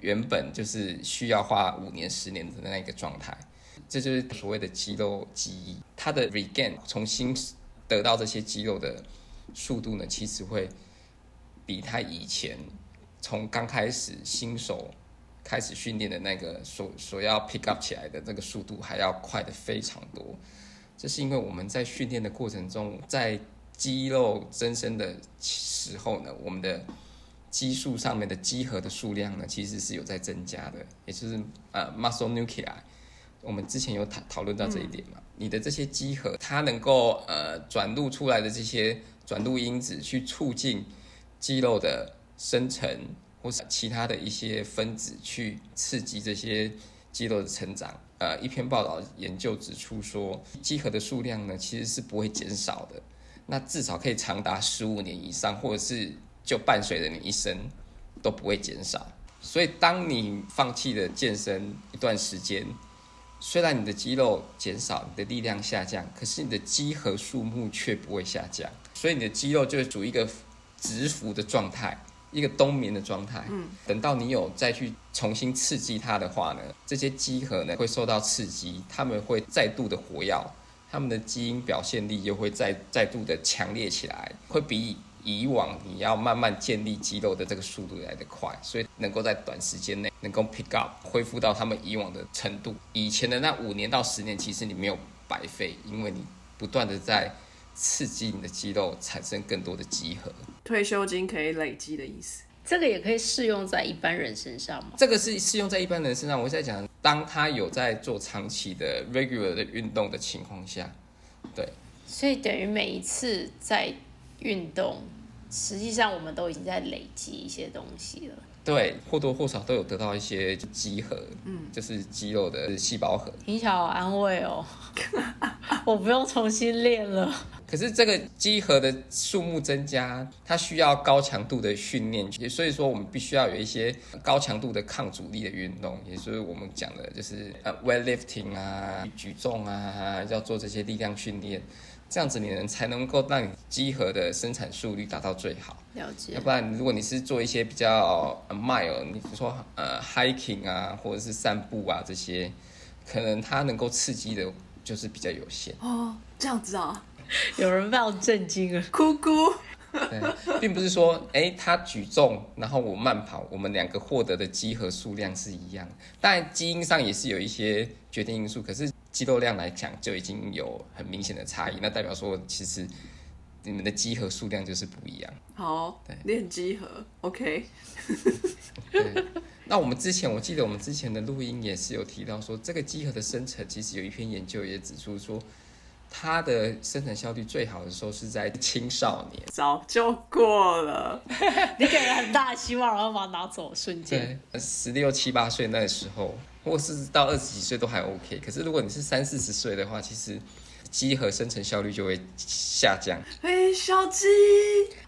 原本就是需要花五年、十年的那个状态。这就是所谓的肌肉记忆，它的 regain 重新得到这些肌肉的速度呢，其实会比他以前从刚开始新手开始训练的那个所所要 pick up 起来的这个速度还要快的非常多。这是因为我们在训练的过程中，在肌肉增生的时候呢，我们的激素上面的肌核的数量呢，其实是有在增加的，也就是呃 muscle nuclei。我们之前有讨讨论到这一点嘛？你的这些肌核，它能够呃转录出来的这些转录因子，去促进肌肉的生成，或是其他的一些分子去刺激这些肌肉的成长。呃一篇报道研究指出说，肌核的数量呢其实是不会减少的，那至少可以长达十五年以上，或者是就伴随着你一生都不会减少。所以当你放弃了健身一段时间，虽然你的肌肉减少，你的力量下降，可是你的肌核数目却不会下降，所以你的肌肉就处于一个直伏的状态，一个冬眠的状态。嗯，等到你有再去重新刺激它的话呢，这些肌核呢会受到刺激，它们会再度的活跃，它们的基因表现力又会再再度的强烈起来，会比。以往你要慢慢建立肌肉的这个速度来得快，所以能够在短时间内能够 pick up 恢复到他们以往的程度。以前的那五年到十年，其实你没有白费，因为你不断的在刺激你的肌肉产生更多的集合。退休金可以累积的意思，这个也可以适用在一般人身上吗？这个是适用在一般人身上。我在讲，当他有在做长期的 regular 的运动的情况下，对。所以等于每一次在运动，实际上我们都已经在累积一些东西了。对，或多或少都有得到一些肌核，嗯，就是肌肉的细胞核。听起来好安慰哦，我不用重新练了。可是这个肌核的数目增加，它需要高强度的训练，也所以说我们必须要有一些高强度的抗阻力的运动，也就是我们讲的就是呃 weightlifting 啊，举重啊，要做这些力量训练。这样子你能才能够让你肌核的生产速率达到最好。了解。要不然，如果你是做一些比较 mile，你比如说呃 hiking 啊，或者是散步啊这些，可能它能够刺激的就是比较有限。哦，这样子啊，有人非常震惊啊，哭哭。对，并不是说，哎，他举重，然后我慢跑，我们两个获得的肌核数量是一样。当然，基因上也是有一些决定因素，可是。肌肉量来讲就已经有很明显的差异，那代表说其实你们的肌核数量就是不一样。好，对，练肌核，OK。对，那我们之前我记得我们之前的录音也是有提到说，这个肌核的生成其实有一篇研究也指出说，它的生成效率最好的时候是在青少年，早就过了。你给了很大的希望，然后把它拿走瞬间，十六七八岁那时候。或是到二十几岁都还 OK，可是如果你是三四十岁的话，其实鸡和生成效率就会下降。嘿，小鸡，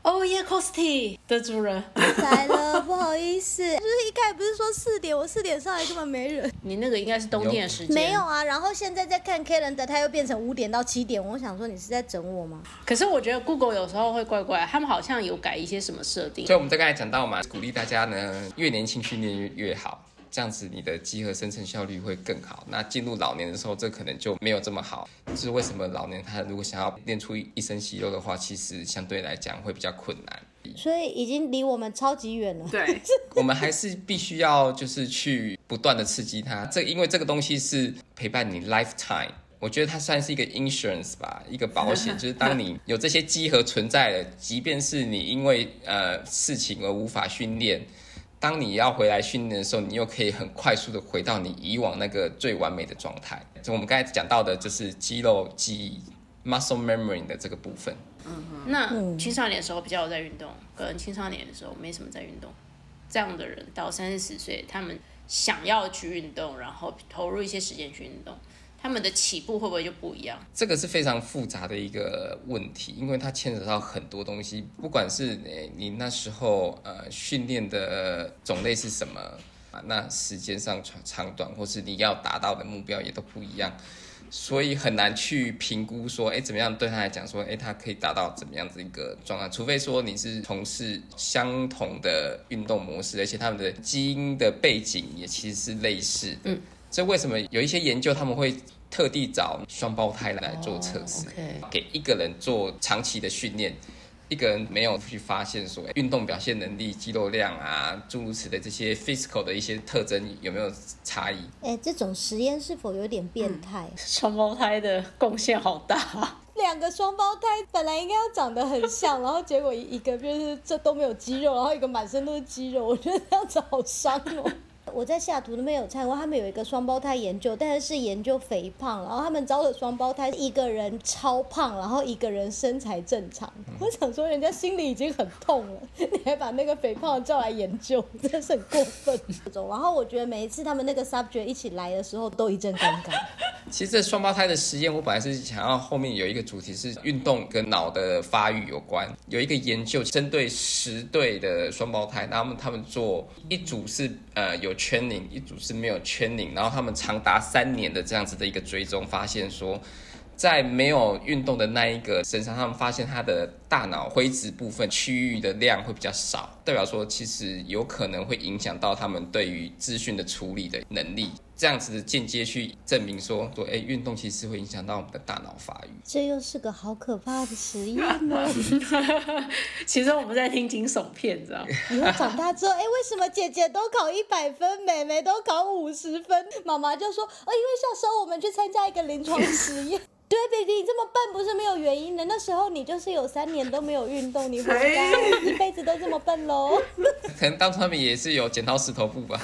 哦耶，Costy 的主人 来了，不好意思，就是一开始不是说四点，我四点上来根本没人。你那个应该是冬天的时间。没有啊，然后现在在看 Calendar，它又变成五点到七点，我想说你是在整我吗？可是我觉得 Google 有时候会怪怪，他们好像有改一些什么设定。所以我们在刚才讲到嘛，鼓励大家呢，越年轻训练越越好。这样子你的肌核生成效率会更好。那进入老年的时候，这可能就没有这么好。就是为什么老年他如果想要练出一身肌肉的话，其实相对来讲会比较困难。所以已经离我们超级远了。对，我们还是必须要就是去不断的刺激它。这因为这个东西是陪伴你 lifetime，我觉得它算是一个 insurance 吧，一个保险。就是当你有这些肌核存在了，即便是你因为呃事情而无法训练。当你要回来训练的时候，你又可以很快速的回到你以往那个最完美的状态。就我们刚才讲到的，就是肌肉记忆 （muscle memory） 的这个部分。嗯哼。那青少年的时候比较有在运动，可能青少年的时候没什么在运动，这样的人到三四十岁，他们想要去运动，然后投入一些时间去运动。他们的起步会不会就不一样？这个是非常复杂的一个问题，因为它牵扯到很多东西，不管是诶你那时候呃训练的种类是什么啊，那时间上长长短，或是你要达到的目标也都不一样，所以很难去评估说，哎怎么样对他来讲说，哎他可以达到怎么样子一个状态，除非说你是从事相同的运动模式，而且他们的基因的背景也其实是类似的。这为什么有一些研究他们会特地找双胞胎来做测试，给一个人做长期的训练，一个人没有去发现说运动表现能力、肌肉量啊诸如此类这些 physical 的一些特征有没有差异？哎，这种实验是否有点变态？双胞胎的贡献好大，两个双胞胎本来应该要长得很像，然后结果一个就是这都没有肌肉，然后一个满身都是肌肉，我觉得这样子好伤哦。我在西雅图那边有参观，他们有一个双胞胎研究，但是是研究肥胖，然后他们招的双胞胎，一个人超胖，然后一个人身材正常。我想说，人家心里已经很痛了，你还把那个肥胖叫来研究，真的是很过分。然后我觉得每一次他们那个 subject 一起来的时候，都一阵尴尬。其实这双胞胎的实验，我本来是想要后面有一个主题是运动跟脑的发育有关，有一个研究针对十对的双胞胎，然后他们做一组是呃有圈领一组是没有圈领然后他们长达三年的这样子的一个追踪，发现说。在没有运动的那一个身上，他们发现他的大脑灰质部分区域的量会比较少，代表说其实有可能会影响到他们对于资讯的处理的能力。这样子的间接去证明说，说哎，运动其实会影响到我们的大脑发育。这又是个好可怕的实验呢。其实我们在听惊悚片，知道吗？以后长大之后，哎，为什么姐姐都考一百分，妹妹都考五十分？妈妈就说，哦，因为小时候我们去参加一个临床实验。对，baby，你这么笨不是没有原因的。那时候你就是有三年都没有运动，你活该，一辈子都这么笨喽。可能当初他们也是有剪刀石头布吧。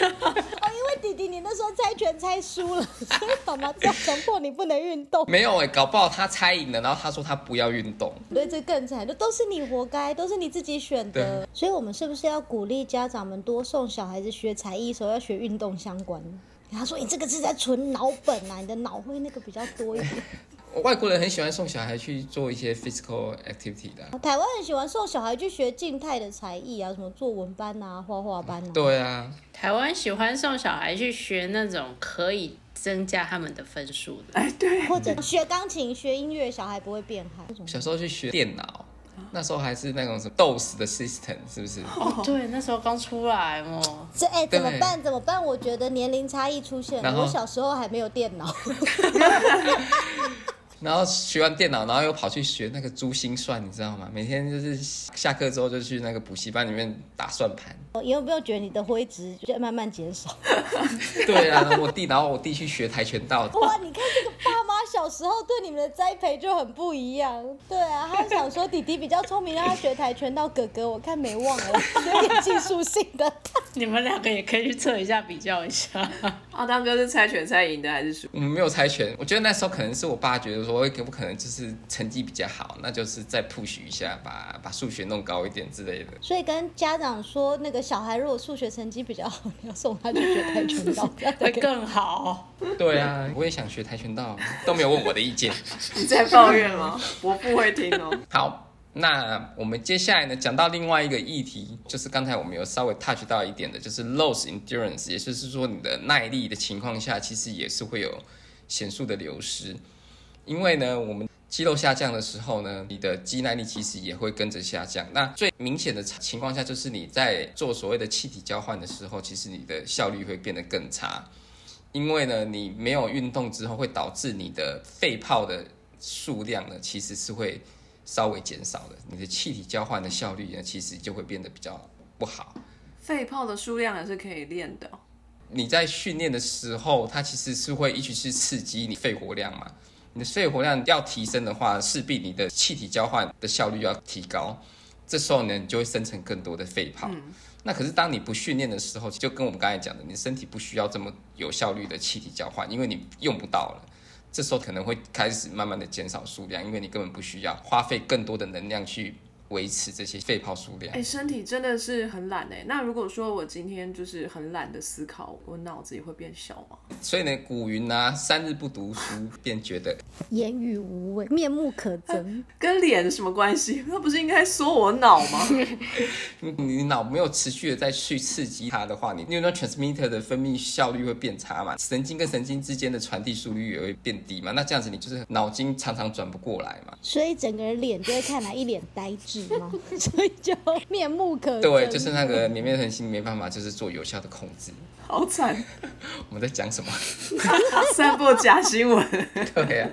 哦，因为弟弟你那时候猜拳猜输了，所以妈妈要强迫你不能运动。没有哎，搞不好他猜赢了，然后他说他不要运动。对，这更惨，就都是你活该，都是你自己选的。所以我们是不是要鼓励家长们多送小孩子学才艺，时候要学运动相关？他说：“你这个是在存脑本啊，你的脑会那个比较多一点。”外国人很喜欢送小孩去做一些 physical activity 的。台湾很喜欢送小孩去学静态的才艺啊，什么作文班啊、画画班啊。对啊，台湾喜欢送小孩去学那种可以增加他们的分数的。哎，对。或者学钢琴、学音乐，小孩不会变好。小时候去学电脑。那时候还是那种什么 DOS 的 system，是不是？哦，对，那时候刚出来哦。这哎，怎么办？怎么办？我觉得年龄差异出现了。我小时候还没有电脑。然后学完电脑，然后又跑去学那个珠心算，你知道吗？每天就是下课之后就去那个补习班里面打算盘。你有没有觉得你的灰值就慢慢减少？对啊，我弟，然后我弟去学跆拳道。哇，你看这个爸妈小时候对你们的栽培就很不一样。对啊，他想说弟弟比较聪明，让他学跆拳道。哥哥我看没忘了，有点技术性的。你们两个也可以去测一下，比较一下。阿当哥是猜拳猜赢的还是输？我们没有猜拳，我觉得那时候可能是我爸觉得说。我可不可能就是成绩比较好，那就是再 push 一下，把把数学弄高一点之类的。所以跟家长说，那个小孩如果数学成绩比较好，你要送他去学跆拳道，会更好。对啊，我也想学跆拳道，都没有问我的意见。你在抱怨吗？我不会听哦。好，那我们接下来呢，讲到另外一个议题，就是刚才我们有稍微 touch 到一点的，就是 loss endurance，也就是说你的耐力的情况下，其实也是会有显著的流失。因为呢，我们肌肉下降的时候呢，你的肌耐力其实也会跟着下降。那最明显的情况下，就是你在做所谓的气体交换的时候，其实你的效率会变得更差。因为呢，你没有运动之后，会导致你的肺泡的数量呢，其实是会稍微减少的。你的气体交换的效率呢，其实就会变得比较不好。肺泡的数量也是可以练的。你在训练的时候，它其实是会一直去刺激你肺活量嘛。你的肺活量要提升的话，势必你的气体交换的效率要提高。这时候呢，你就会生成更多的肺泡。那可是当你不训练的时候，就跟我们刚才讲的，你身体不需要这么有效率的气体交换，因为你用不到了。这时候可能会开始慢慢的减少数量，因为你根本不需要花费更多的能量去。维持这些肺泡数量。哎，身体真的是很懒哎。那如果说我今天就是很懒的思考，我脑子也会变小吗？所以呢，古云啊，三日不读书便觉得言语无味，面目可憎。跟脸什么关系？那不是应该说我脑吗？你脑没有持续的再去刺激它的话，你 neural transmitter 的分泌效率会变差嘛？神经跟神经之间的传递速率也会变低嘛？那这样子你就是脑筋常常转不过来嘛？所以整个人脸就会看来一脸呆滞。所以就面目可对，就是那个绵绵恒心没办法，就是做有效的控制。好惨！我们在讲什么？散播假新闻。对呀，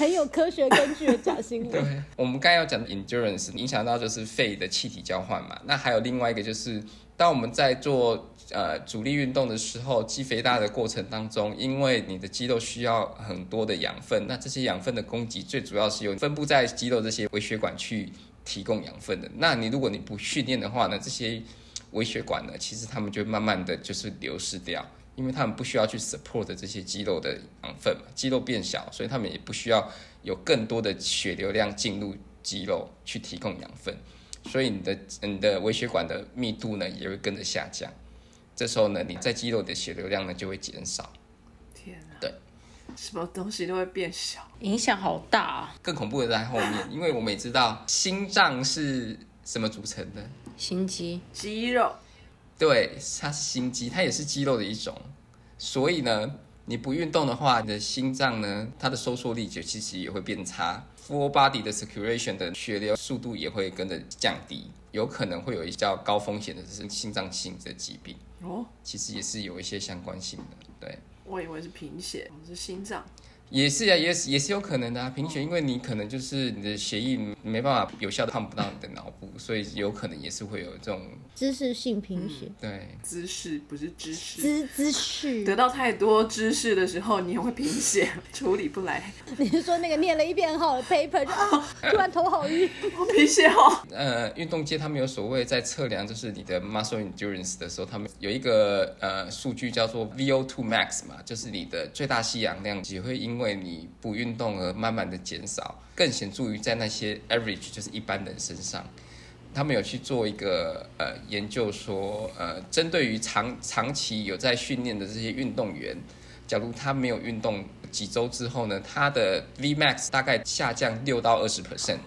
很有科学根据的假新闻。对，我们刚才要讲的 endurance 影响到就是肺的气体交换嘛。那还有另外一个就是，当我们在做呃阻力运动的时候，肌肥大的过程当中，因为你的肌肉需要很多的养分，那这些养分的供给最主要是由分布在肌肉这些微血管去。提供养分的，那你如果你不训练的话呢，这些微血管呢，其实他们就慢慢的就是流失掉，因为他们不需要去 support 这些肌肉的养分嘛，肌肉变小，所以他们也不需要有更多的血流量进入肌肉去提供养分，所以你的你的微血管的密度呢也会跟着下降。这时候呢，你在肌肉的血流量呢就会减少。什么东西都会变小。影响好大啊！更恐怖的在后面，因为我们也知道心脏是什么组成的，心肌，肌肉，对，它是心肌，它也是肌肉的一种。所以呢，你不运动的话，你的心脏呢，它的收缩力就其实也会变差，full body 的 circulation 的血流速度也会跟着降低，有可能会有一较高风险的是心脏性的疾病，哦，其实也是有一些相关性的，对。我以为是贫血，是心脏。也是啊，也是也是有可能的啊。贫血，因为你可能就是你的血液没办法有效的 pump 到你的脑部，所以有可能也是会有这种知识性贫血，对。姿势不是知识。知知识。得到太多知识的时候，你也会贫血，处理不来。你是说那个念了一遍很好的 paper，就啊，突然头好晕。我贫血哦。呃，运动界他们有所谓在测量就是你的 muscle endurance 的时候，他们有一个呃数据叫做 VO2 max 嘛，就是你的最大吸氧量也会因因为你不运动而慢慢的减少，更显著于在那些 average 就是一般人身上。他们有去做一个呃研究说，呃，针对于长长期有在训练的这些运动员，假如他没有运动几周之后呢，他的 Vmax 大概下降六到二十 percent。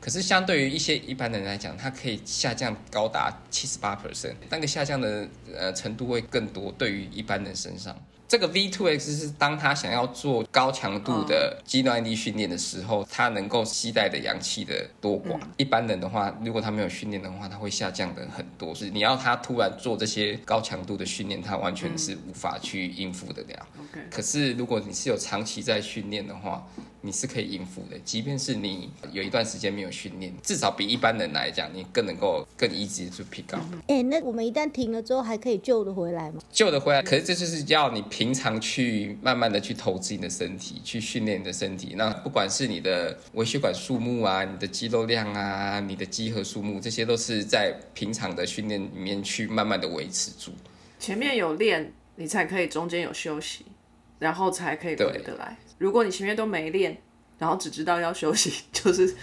可是相对于一些一般的人来讲，它可以下降高达七十八 percent，那个下降的呃程度会更多。对于一般人身上，这个 V2X 是当他想要做高强度的肌耐力训练的时候，他能够吸带的氧气的多寡。一般人的话，如果他没有训练的话，他会下降的很多。是你要他突然做这些高强度的训练，他完全是无法去应付得了。可是如果你是有长期在训练的话，你是可以应付的。即便是你有一段时间没有训练，至少比一般人来讲，你更能够更 easy 去 pick up，哎、那我们一旦停了之后，还可以救得回来吗？救得回来。可是这就是要你平常去慢慢的去投资你的身体，去训练你的身体。那不管是你的微血管数目啊，你的肌肉量啊，你的肌核数目，这些都是在平常的训练里面去慢慢的维持住。前面有练，你才可以中间有休息，然后才可以回得来。如果你前面都没练，然后只知道要休息，就是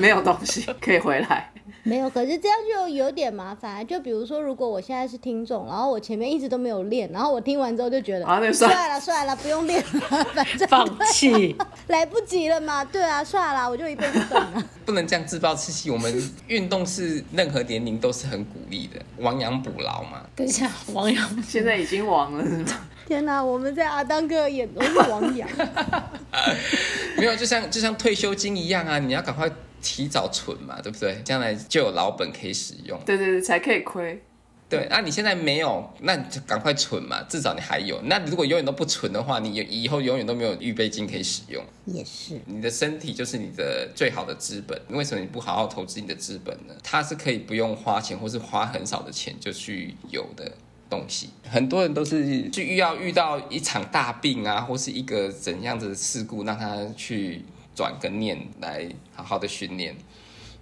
没有东西 可以回来。没有，可是这样就有点麻烦。就比如说，如果我现在是听众，然后我前面一直都没有练，然后我听完之后就觉得，啊那算算了算了，不用练了，反正放弃。来不及了嘛。对啊，算了，我就一辈子等了。不能这样自暴自弃。我们运动是任何年龄都是很鼓励的，亡羊补牢嘛。等一下，亡羊，现在已经亡了，是吗？天哪、我们在阿当哥的眼中 是王阳。没有，就像就像退休金一样啊，你要赶快提早存嘛，对不对？将来就有老本可以使用。对对对，才可以亏。对，那、你现在没有，那你就赶快存嘛，至少你还有。那如果永远都不存的话，你以后永远都没有预备金可以使用。也是，你的身体就是你的最好的资本，为什么你不好好投资你的资本呢？它是可以不用花钱，或是花很少的钱就去有的东西。很多人都是去遇要遇到一场大病啊，或是一个怎样的事故，让他去转个念来好好的训练。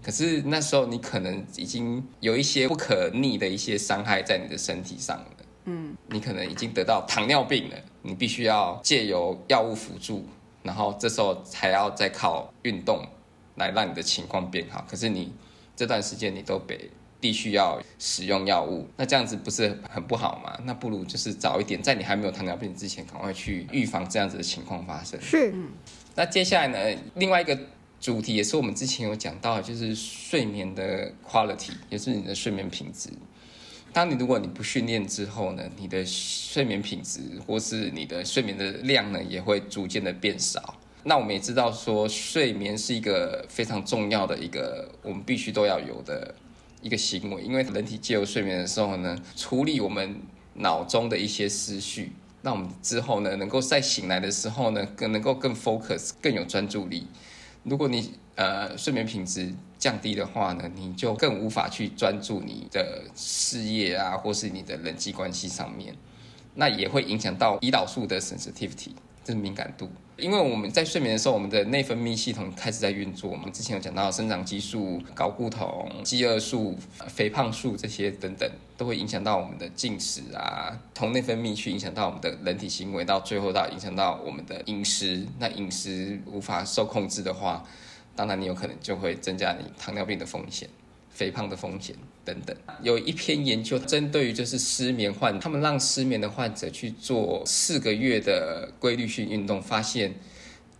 可是那时候你可能已经有一些不可逆的一些伤害在你的身体上了。嗯，你可能已经得到糖尿病了，你必须要借由药物辅助，然后这时候还要再靠运动来让你的情况变好。可是你这段时间你都被必须要使用药物，那这样子不是很不好吗？那不如就是早一点，在你还没有糖尿病之前，赶快去预防这样子的情况发生。是，那接下来呢，另外一个主题也是我们之前有讲到的，就是睡眠的 quality，也是你的睡眠品质。当你如果你不训练之后呢，你的睡眠品质或是你的睡眠的量呢，也会逐渐的变少。那我们也知道说，睡眠是一个非常重要的一个我们必须都要有的一个行为，因为人体借由睡眠的时候呢，处理我们脑中的一些思绪，让我们之后呢，能够在醒来的时候呢，更能够更 focus，更有专注力。如果你呃睡眠品质降低的话呢，你就更无法去专注你的事业啊，或是你的人际关系上面，那也会影响到胰岛素的 sensitivity，这是敏感度。因为我们在睡眠的时候，我们的内分泌系统开始在运作。我们之前有讲到生长激素、睾固酮、饥饿素、肥胖素这些等等，都会影响到我们的进食啊，从内分泌去影响到我们的人体行为，到最后到影响到我们的饮食。那饮食无法受控制的话，当然你有可能就会增加你糖尿病的风险。肥胖的风险等等，有一篇研究针对于就是失眠患，他们让失眠的患者去做四个月的规律性运动，发现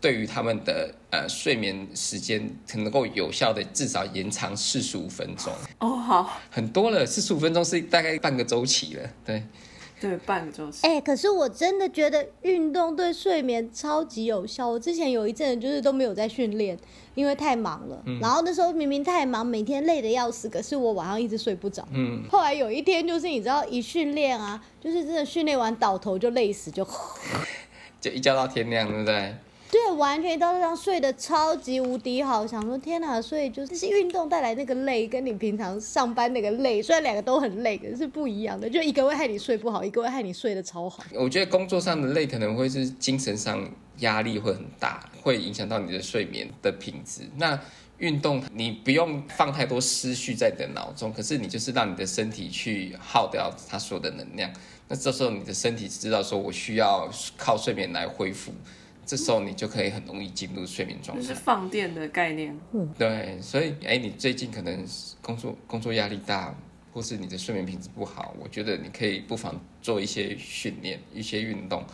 对于他们的呃睡眠时间能够有效的至少延长四十五分钟。哦，好，很多了，四十五分钟是大概半个周期了，对。对，半个周期。哎，可是我真的觉得运动对睡眠超级有效。我之前有一阵就是都没有在训练，因为太忙了。然后那时候明明太忙，每天累得要死，可是我晚上一直睡不着。嗯。后来有一天就是你知道一训练啊，就是真的训练完倒头就累死，就 就一觉到天亮，对不对？对，完全到这样睡得超级无敌好，想说天哪，所以就是运动带来那个累，跟你平常上班那个累，虽然两个都很累，可是不一样的，就一个会害你睡不好，一个会害你睡得超好。我觉得工作上的累可能会是精神上压力会很大，会影响到你的睡眠的品质。那运动你不用放太多思绪在你的脑中，可是你就是让你的身体去耗掉它所有的能量，那这时候你的身体知道说我需要靠睡眠来恢复。这时候你就可以很容易进入睡眠状态，就是放电的概念。嗯，对，所以哎，你最近可能工作工作压力大，或是你的睡眠品质不好，我觉得你可以不妨做一些训练、一些运动，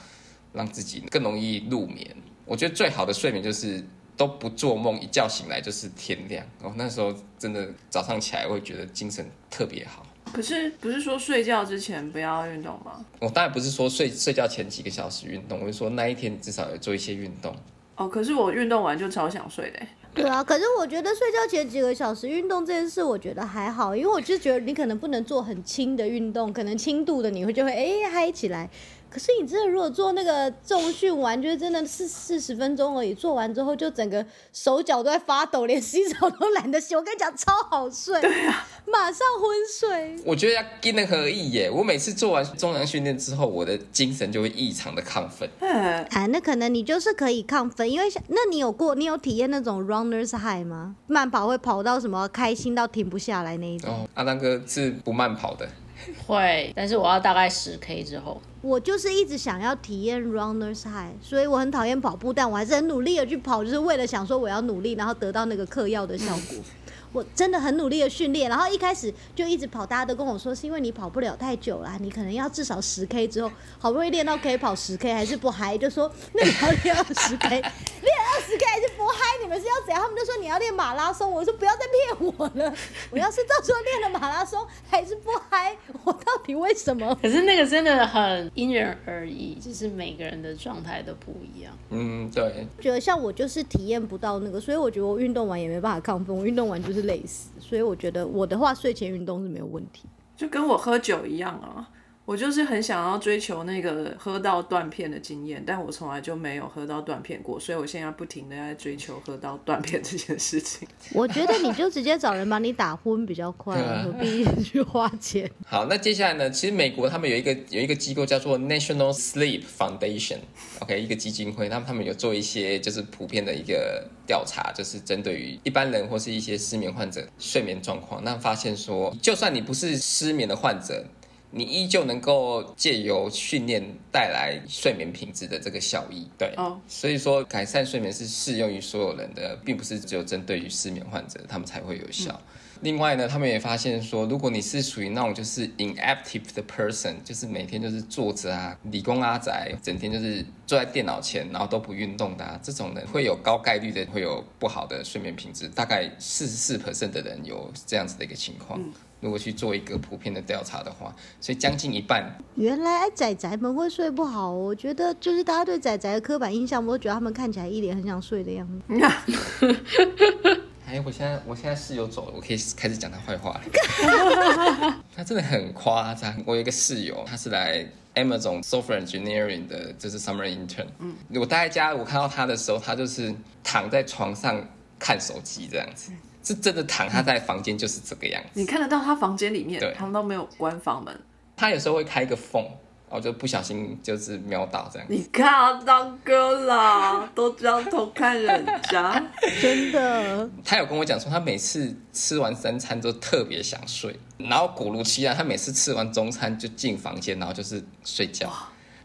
让自己更容易入眠。我觉得最好的睡眠就是都不做梦，一觉醒来就是天亮。哦，那时候真的早上起来会觉得精神特别好。可是不是说睡觉之前不要运动吗？我当然不是说睡睡觉前几个小时运动，我是说那一天至少要做一些运动。哦，可是我运动完就超想睡的。对啊，可是我觉得睡觉前几个小时运动这件事，我觉得还好，因为我就觉得你可能不能做很轻的运动，可能轻度的你会就会哎嗨起来。可是你真的如果做那个重训完，就是真的是四十分钟而已，做完之后就整个手脚都在发抖，连洗澡都懒得洗。我跟你讲，超好睡，对啊，马上昏睡。我觉得要因人而异耶。我每次做完中量训练之后，我的精神就会异常的亢奋。嗯，哎，那可能你就是可以亢奋，因为那你有过，你有体验那种 runners high 吗？慢跑会跑到什么开心到停不下来那一种？哦，阿当哥是不慢跑的。会，但是我要大概十 K 之后。我就是一直想要体验 runners high，所以我很讨厌跑步，但我还是很努力的去跑，就是为了想说我要努力，然后得到那个嗑药的效果。我真的很努力的训练，然后一开始就一直跑，大家都跟我说是因为你跑不了太久了，你可能要至少十 K 之后，好不容易练到可以跑十 K 还是不嗨，就说那你要练二十 K，练二十 K 还是不嗨，你们是要怎样？他们就说你要练马拉松，我说不要再骗我了，我要是到时候练了马拉松还是不嗨，我到底为什么？可是那个真的很因人而异，就是每个人的状态都不一样。嗯，对。觉得像我就是体验不到那个，所以我觉得我运动完也没办法亢奋，我运动完就是。累死，所以我觉得我的话睡前运动是没有问题，就跟我喝酒一样啊。我就是很想要追求那个喝到断片的经验，但我从来就没有喝到断片过，所以我现在不停的在追求喝到断片这件事情。我觉得你就直接找人把你打昏比较快，何必去花钱？好，那接下来呢？其实美国他们有一个有一个机构叫做 National Sleep Foundation，OK，一个基金会，他们他们有做一些就是普遍的一个调查，就是针对于一般人或是一些失眠患者睡眠状况，那发现说，就算你不是失眠的患者。你依旧能够借由训练带来睡眠品质的这个效益，对，所以说改善睡眠是适用于所有人的，并不是只有针对于失眠患者他们才会有效。另外呢，他们也发现说，如果你是属于那种就是 inactive 的 person，就是每天就是坐着啊，理工阿宅，整天就是坐在电脑前，然后都不运动的啊这种人，会有高概率的会有不好的睡眠品质，大概四十四 percent 的人有这样子的一个情况。如果去做一个普遍的调查的话，所以将近一半。原来仔仔们会睡不好，我觉得就是大家对仔仔的刻板印象，我都觉得他们看起来一脸很想睡的样子。哎，我现在我现在室友走了，我可以开始讲他坏话了。他真的很夸张。我有一个室友，他是来 Amazon Software Engineering 的，就是 Summer Intern。嗯，我待在家，我看到他的时候，他就是躺在床上看手机这样子。是真的躺，他在房间就是这个样子。你看得到他房间里面，他们都没有关房门。他有时候会开一个缝，然后就不小心就是瞄到这样。你看啊当哥啦，都这样偷看人家。真的，他有跟我讲说，他每次吃完三餐都特别想睡，然后果如其然，他每次吃完中餐就进房间，然后就是睡觉，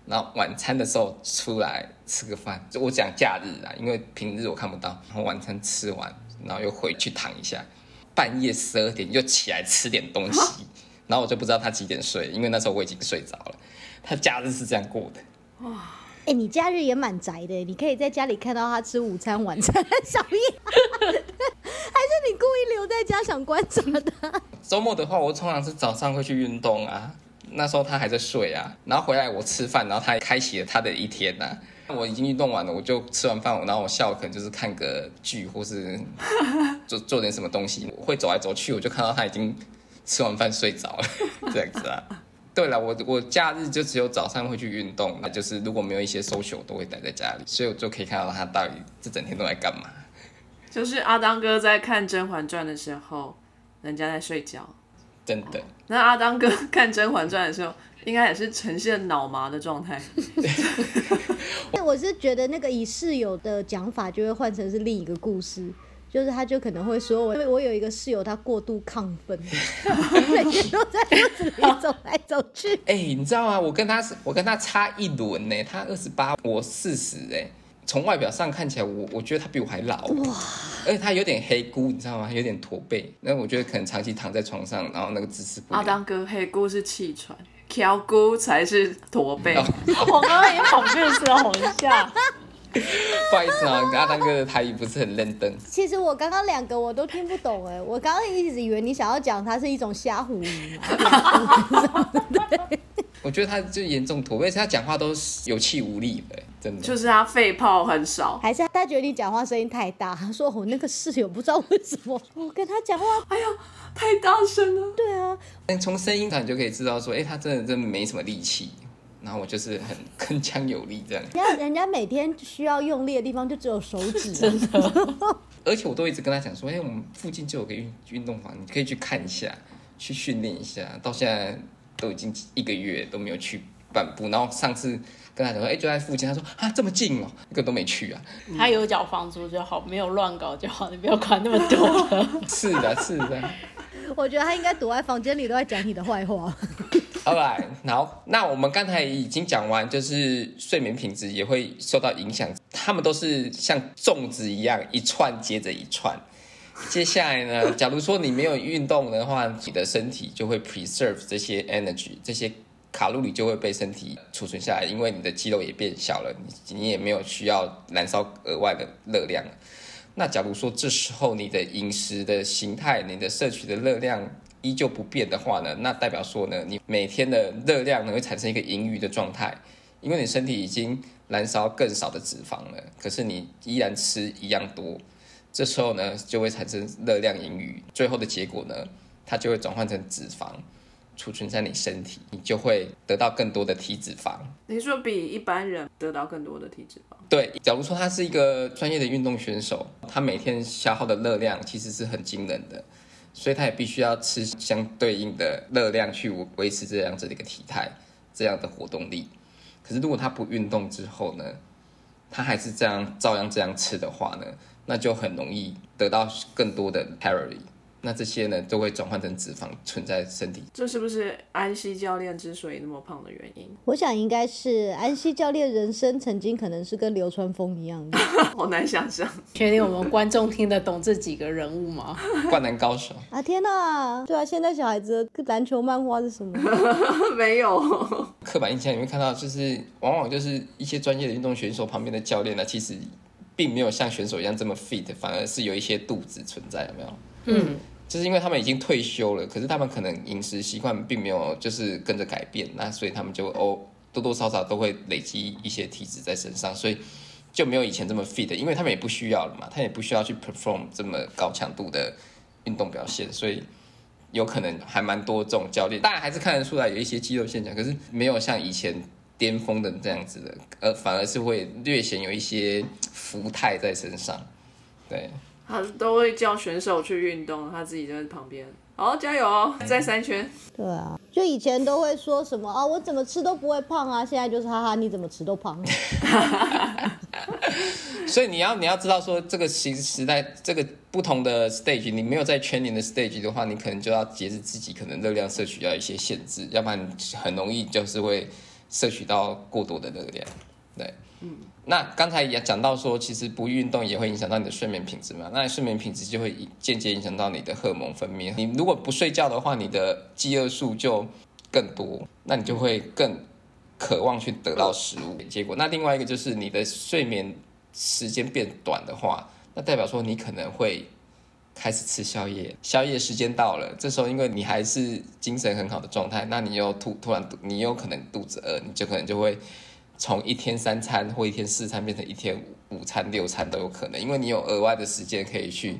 然后晚餐的时候出来吃个饭。就我讲假日啊，因为平日我看不到，然后晚餐吃完，然后又回去躺一下，半夜十二点又起来吃点东西，然后我就不知道他几点睡，因为那时候我已经睡着了。他假日是这样过的。哇哎、你假日也蛮宅的，你可以在家里看到他吃午餐、晚餐、宵夜，还是你故意留在家想观察的？周末的话，我通常是早上会去运动啊，那时候他还在睡啊，然后回来我吃饭，然后他也开启了他的一天呐、我已经运动完了，我就吃完饭，然后我下午可能就是看个剧，或是 做做点什么东西，我会走来走去，我就看到他已经吃完饭睡着了，这样子啊。对了，我我假日就只有早上会去运动，那就是如果没有一些 social，我都会待在家里，所以我就可以看到他到底这整天都在干嘛。就是阿当哥在看《甄嬛传》的时候，人家在睡觉。真的，那阿当哥看《甄嬛传》的时候，应该也是呈现脑麻的状态。我是觉得那个以室友的讲法，就会换成是另一个故事。就是他，就可能会说我，我有一个室友，他过度亢奋，每天都在屋子里走来走去。哎、你知道吗？我跟他是，我跟他差一轮呢，他二十八，我四十哎。从外表上看起来，我我觉得他比我还老哇，而且他有点黑姑，你知道吗？有点驼背。那我觉得可能长期躺在床上，然后那个姿势不阿良。当哥黑姑是气喘，挑姑才是驼背。哦我刚刚也跑 miss 了一下，不好意思啊，阿当哥的台语不是很认真。其实我刚刚两个我都听不懂哎，我刚刚一直以为你想要讲它是一种瞎胡语嘛。我觉得他就严重驼背，而且他讲话都是有气无力的，真的。就是他肺泡很少。还是他觉得你讲话声音太大，他说我那个室友不知道为什么，我跟他讲话，哎呀，太大声了。对啊，但从声音上你就可以知道说，哎、他真的真的没什么力气。然后我就是很 铿锵有力这样，人家人家每天需要用力的地方就只有手指、啊，而且我都一直跟他讲说，哎、我们附近就有个运运动房，你可以去看一下，去训练一下。到现在都已经一个月都没有去半步，然后上次跟他讲说，哎、就在附近，他说啊这么近哦，一个都没去啊。他有缴房租就好，没有乱搞就好，你不要管那么多了。是的，是的。我觉得他应该躲在房间里都在讲你的坏话。All right，好，那我们刚才已经讲完，就是睡眠品质也会受到影响，它们都是像粽子一样一串接着一串。接下来呢，假如说你没有运动的话，你的身体就会 preserve 这些 energy，这些卡路里就会被身体储存下来，因为你的肌肉也变小了，你你也没有需要燃烧额外的热量了。那假如说这时候你的饮食的形态、你的摄取的热量依旧不变的话呢，那代表说呢，你每天的热量呢会产生一个盈余的状态，因为你身体已经燃烧更少的脂肪了，可是你依然吃一样多，这时候呢就会产生热量盈余，最后的结果呢，它就会转换成脂肪。储存在你身体，你就会得到更多的体脂肪。你说比一般人得到更多的体脂肪，对，假如说他是一个专业的运动选手，他每天消耗的热量其实是很惊人的，所以他也必须要吃相对应的热量去维持这样子的一个体态，这样的活动力。可是如果他不运动之后呢，他还是这样照样这样吃的话呢，那就很容易得到更多的 calorie。那这些呢，都会转换成脂肪存在身体。这是不是安西教练之所以那么胖的原因？我想应该是安西教练人生曾经可能是跟流川枫一样的，好难想象。确定我们观众听得懂这几个人物吗？灌篮高手，啊天哪！对啊，现在小孩子的篮球漫画是什么？没有，刻板印象你会看到，就是往往就是一些专业的运动选手旁边的教练呢，其实并没有像选手一样这么 fit，反而是有一些肚子存在，有没有？嗯，就是因为他们已经退休了，可是他们可能饮食习惯并没有就是跟着改变，那所以他们就哦多多少少都会累积一些体脂在身上，所以就没有以前这么 fit，因为他们也不需要了嘛，他也不需要去 perform 这么高强度的运动表现，所以有可能还蛮多这种教练，当然还是看得出来有一些肌肉现象，可是没有像以前巅峰的这样子的，呃，反而是会略显有一些浮态在身上，对。他都会叫选手去运动，他自己就在旁边，好加油哦，再三圈。对啊，就以前都会说什么啊，我怎么吃都不会胖啊，现在就是哈哈，你怎么吃都胖。所以你要你要知道说，这个时时代这个不同的 stage，你没有在全年的 stage 的话，你可能就要节制自己可能热量摄取要一些限制，要不然很容易就是会摄取到过多的热量。对，嗯。那刚才也讲到说，其实不运动也会影响到你的睡眠品质嘛。那睡眠品质就会间接影响到你的荷尔蒙分泌。你如果不睡觉的话，你的饥饿素就更多，那你就会更渴望去得到食物。结果，那另外一个就是你的睡眠时间变短的话，那代表说你可能会开始吃宵夜。宵夜时间到了，这时候因为你还是精神很好的状态，那你又突突然你有可能肚子饿，你就可能就会。从一天三餐或一天四餐变成一天五餐六餐都有可能，因为你有额外的时间可以去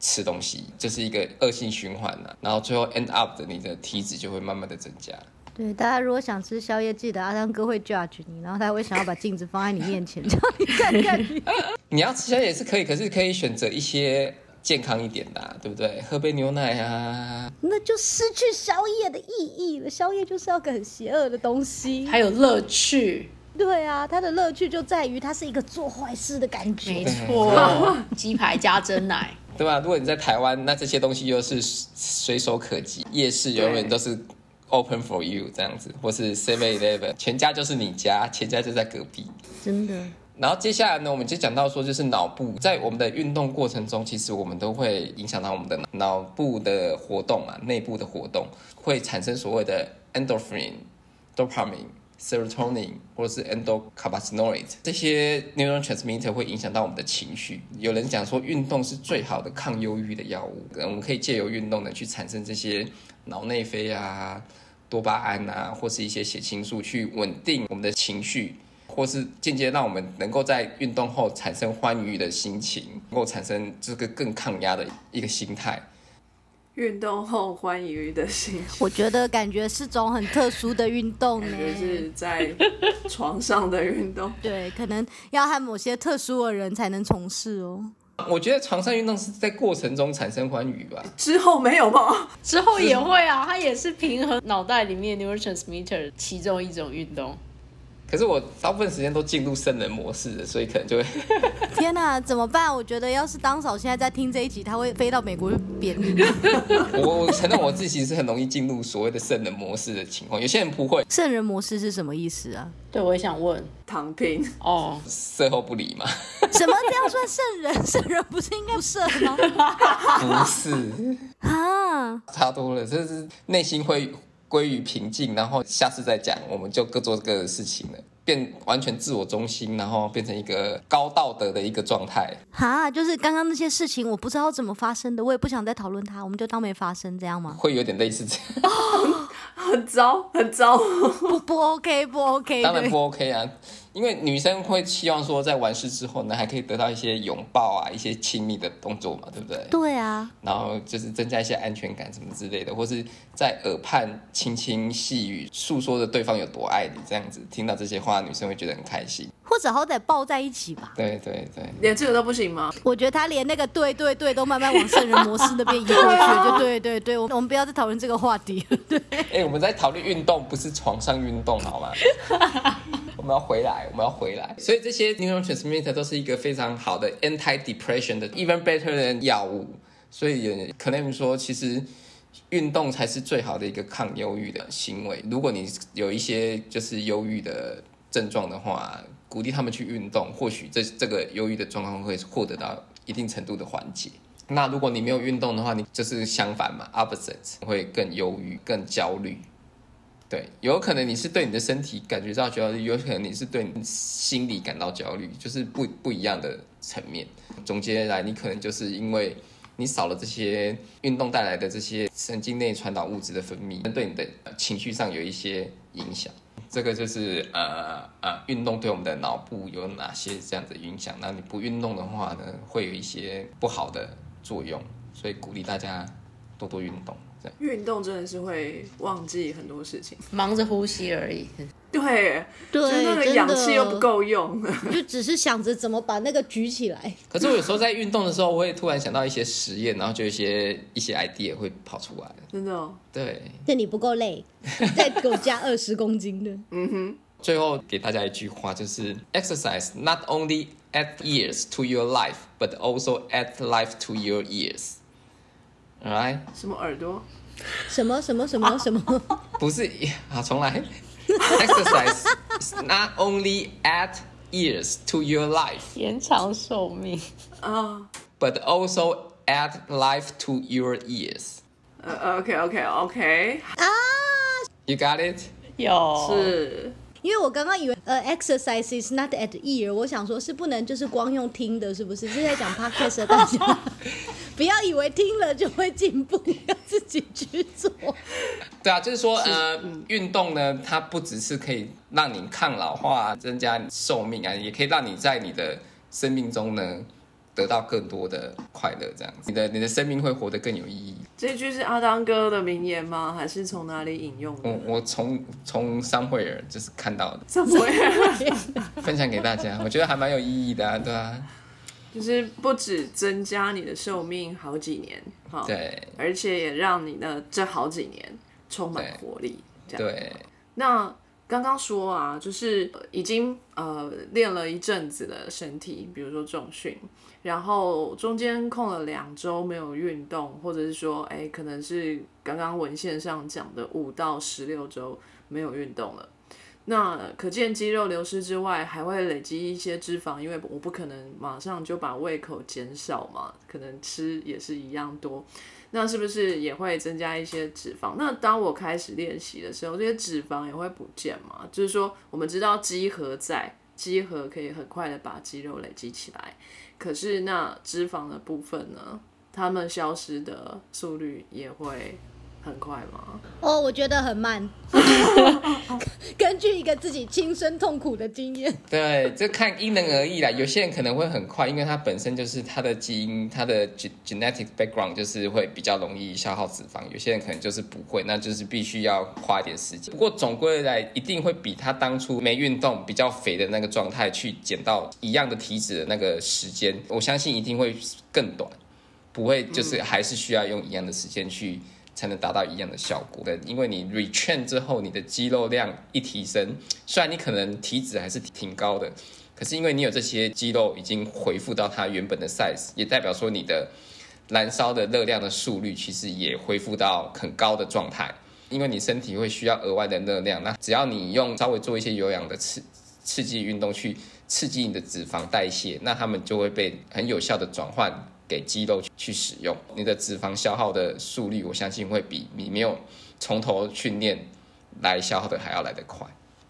吃东西，这是一个恶性循环呐。然后最后 end up 的你的体脂就会慢慢的增加。对，大家如果想吃宵夜，记得阿汤哥会 judge 你，然后他会想要把镜子放在你面前，叫你看看你。你要吃宵夜也是可以，可是可以选择一些。健康一点的，对不对？喝杯牛奶啊，那就失去宵夜的意义了。宵夜就是要个很邪恶的东西，还有乐趣。对啊，它的乐趣就在于它是一个做坏事的感觉。没错，鸡排加真奶，对吧？如果你在台湾，那这些东西又是随手可及，夜市永远都是 open for you 这样子，或是 Seven Eleven，全家就是你家，全家就在隔壁，真的。然后接下来呢，我们就讲到说，就是脑部在我们的运动过程中，其实我们都会影响到我们的脑部的活动嘛，内部的活动会产生所谓的 endorphin、dopamine、serotonin 或者是 endocannabinoid 这些 neurotransmitter 会影响到我们的情绪。有人讲说，运动是最好的抗忧郁的药物，我们可以借由运动呢去产生这些脑内啡啊、多巴胺啊，或是一些血清素，去稳定我们的情绪。或是间接让我们能够在运动后产生欢愉的心情，能够产生这个更抗压的一个心态。运动后欢愉的心情，我觉得感觉是种很特殊的运动呢，是在床上的运动。对，可能要和某些特殊的人才能从事哦。我觉得床上运动是在过程中产生欢愉吧，之后没有吗？之后也会啊，它也是平衡脑袋里面 neurotransmitter 其中一种运动。可是我大部分时间都进入圣人模式的，所以可能就会。天哪，怎么办？我觉得要是当嫂现在在听这一集，他会飞到美国去扁你。我我承认我自己是很容易进入所谓的圣人模式的情况，有些人不会。圣人模式是什么意思啊？对，我也想问。躺平哦，事后不理嘛？什么这样算圣人？圣人不是应该不圣吗？不是啊，差多了，这是内心会。归于平静，然后下次再讲，我们就各做各的事情了，变完全自我中心，然后变成一个高道德的一个状态。哈，就是刚刚那些事情，我不知道怎么发生的，我也不想再讨论它，我们就当没发生，这样吗？会有点类似这样，很糟，很糟，不不 OK，不 OK，当然不 OK 啊。因为女生会希望说，在完事之后呢，还可以得到一些拥抱啊，一些亲密的动作嘛，对不对？对啊。然后就是增加一些安全感什么之类的，或是在耳畔轻轻细语，诉说着对方有多爱你，这样子听到这些话，女生会觉得很开心。或者好歹抱在一起吧。对对对。连这个都不行吗？我觉得他连那个对对对都慢慢往圣人模式那边移过去了，就 对对对，我们不要再讨论这个话题了。对。哎，我们在讨论运动，不是床上运动，好吗？我们要回来，我们要回来。所以这些 neurotransmitter 都是一个非常好的 anti-depression 的，even better than 药物。所以可能说，其实运动才是最好的一个抗忧郁的行为。如果你有一些就是忧郁的症状的话，鼓励他们去运动，或许这这个忧郁的状况会获得到一定程度的缓解。那如果你没有运动的话，你就是相反嘛，opposite 会更忧郁、更焦虑。对，有可能你是对你的身体感觉到焦虑，有可能你是对你心理感到焦虑，就是不不一样的层面。总结来，你可能就是因为你少了这些运动带来的这些神经内传导物质的分泌，对你的情绪上有一些影响。这个就是呃呃，运动对我们的脑部有哪些这样的影响？那你不运动的话呢，会有一些不好的作用。所以鼓励大家多多运动。运动真的是会忘记很多事情，忙着呼吸而已。对，对，就那个氧气又不的，够用。就只是想着怎么把那个举起来。可是我有时候在运动的时候，我会突然想到一些实验，然后就一些一些 idea 会跑出来。真的、哦，对，那你不够累，再给我加二十公斤的。嗯哼最后给大家一句话，就是 exercise not only add years to your life, but also add life to your years. Alright，什么耳朵？什么什么什么什么？不是，好，重来。exercise is not only add years to your life, 延长寿命。啊， but also add life to your years. 呃，OK OK OK，啊！ You got it? 有是因为我刚刚以为呃，exercise is not at ear，我想说是不能就是光用听的，是不是？是在讲 podcast 的大家 不要以为听了就会进步，要自己去做。对啊，就是说，呃，运动呢，它不只是可以让你抗老化、增加你寿命啊，也可以让你在你的生命中呢得到更多的快乐，这样子，你的你的生命会活得更有意义。这句是阿当哥的名言吗？还是从哪里引用的？我我从从桑惠尔就是看到的，怎么会？分享给大家，我觉得还蛮有意义的啊，对啊，就是不止增加你的寿命好几年，哈，，对而且也让你的这好几年充满活力，这样。对，那刚刚说啊，就是呃已经呃练了一阵子的身体，比如说重训，然后中间空了两周没有运动，或者是说，哎，可能是刚刚文献上讲的五到十六周没有运动了。那可见肌肉流失之外，还会累积一些脂肪，因为我不可能马上就把胃口减少嘛，可能吃也是一样多。那是不是也会增加一些脂肪？那当我开始练习的时候，这些脂肪也会不见嘛？就是说，我们知道肌核在，肌核可以很快的把肌肉累积起来，可是那脂肪的部分呢，它们消失的速率也会很快吗？哦，我觉得很慢。根据一个自己亲身痛苦的经验，对，这看因人而异啦。有些人可能会很快，因为他本身就是他的基因，他的 gen- genetic background 就是会比较容易消耗脂肪。有些人可能就是不会，那就是必须要花一点时间。不过总归来，一定会比他当初没运动、比较肥的那个状态去减到一样的体脂的那个时间，我相信一定会更短，不会就是还是需要用一样的时间去。才能达到一样的效果的，因为你 retrain 之后，你的肌肉量一提升，虽然你可能体脂还是挺高的，可是因为你有这些肌肉已经恢复到它原本的 size，也代表说你的燃烧的热量的速率其实也恢复到很高的状态。因为你身体会需要额外的热量，那只要你用稍微做一些有氧的刺刺激运动去刺激你的脂肪代谢，那它们就会被很有效的转换给肌肉去使用。你的脂肪消耗的速率，我相信会比你没有从头训练来消耗的还要来得快。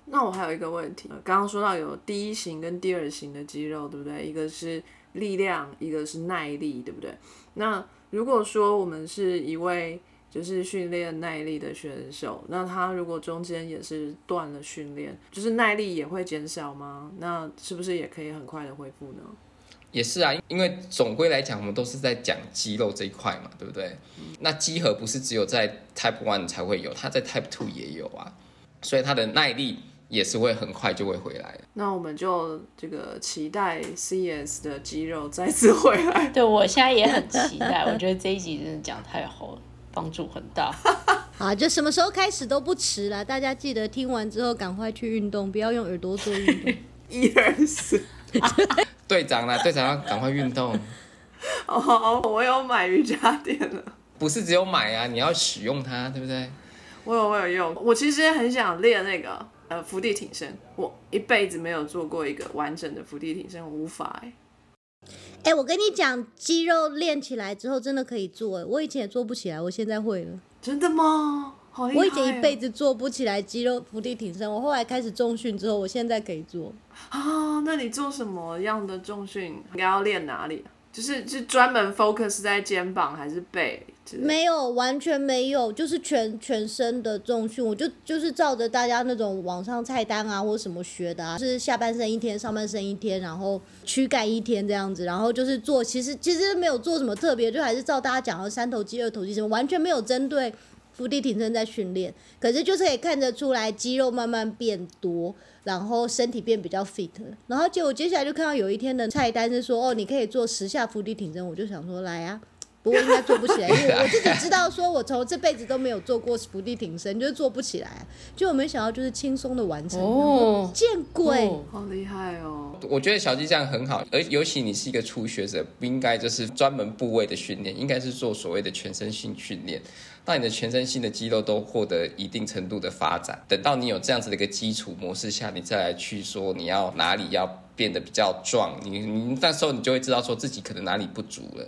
那我还有一个问题，刚刚说到有第一型跟第二型的肌肉，对不对？一个是力量，一个是耐力，对不对？那如果说我们是一位就是训练耐力的选手，那他如果中间也是断了训练，就是耐力也会减少吗？那是不是也可以很快的恢复呢？也是啊，因为总归来讲，我们都是在讲肌肉这一块嘛，对不对？那肌核不是只有在 Type One 才会有，它在 Type Two 也有啊，所以它的耐力也是会很快就会回来的。那我们就这个期待 CS 的肌肉再次回来。对我现在也很期待，我觉得这一集真的讲太好了，帮助很大。啊，就什么时候开始都不迟啦。大家记得听完之后赶快去运动，不要用耳朵做运动。一二四，队长啦，队长要赶快运动，哦，我有买瑜伽垫了。不是只有买啊，你要使用它，对不对？我有我有用，我其实很想练那个呃伏地挺身，我一辈子没有做过一个完整的伏地挺身，我无法哎、哎、我跟你讲，肌肉练起来之后真的可以做。我以前也做不起来，我现在会了。真的吗？好厉害、哦我以前一辈子做不起来肌肉伏地挺身，我后来开始重训之后，我现在可以做。啊，那你做什么样的重训？应该要练哪里？就是是专门 focus 在肩膀还是背？没有，完全没有，就是全全身的重训，我就就是照着大家那种网上菜单啊或什么学的啊，就是下半身一天，上半身一天，然后躯干一天这样子，然后就是做，其实其实没有做什么特别，就还是照大家讲的三头肌、二头肌什么，完全没有针对伏地挺身在训练，可是就是可以看得出来肌肉慢慢变多，然后身体变比较 fit。然后结果接下来就看到有一天的菜单是说，哦，你可以做十下伏地挺身，我就想说 来啊。不过应该做不起来，因为我自己知道，说我从这辈子都没有做过伏地挺身，就是做不起来。就我没想到，就是轻松的完成。哦见鬼！哦好厉害哦！我觉得小鸡这样很好，而尤其你是一个初学者，不应该就是专门部位的训练，应该是做所谓的全身性训练。当你的全身性的肌肉都获得一定程度的发展，等到你有这样子的一个基础模式下，你再来去说你要哪里要变得比较壮，你你那时候你就会知道说自己可能哪里不足了。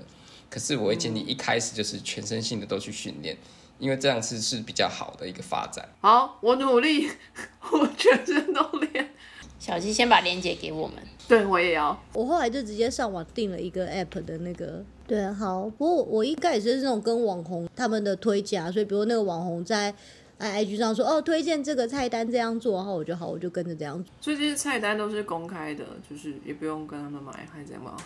可是我会建议一开始就是全身性的都去训练，因为这样子是比较好的一个发展。好，我努力，我全身都练。小鸡先把链接给我们。对我也要。我后来就直接上网订了一个 app 的那个。对，好，不过我应该也是那种跟网红他们的推荐啊，所以比如那个网红在 i IG 上说哦推荐这个菜单这样做，然后我就好，我就跟着这样做。所以这些菜单都是公开的，就是也不用跟他们买，还是怎样吗？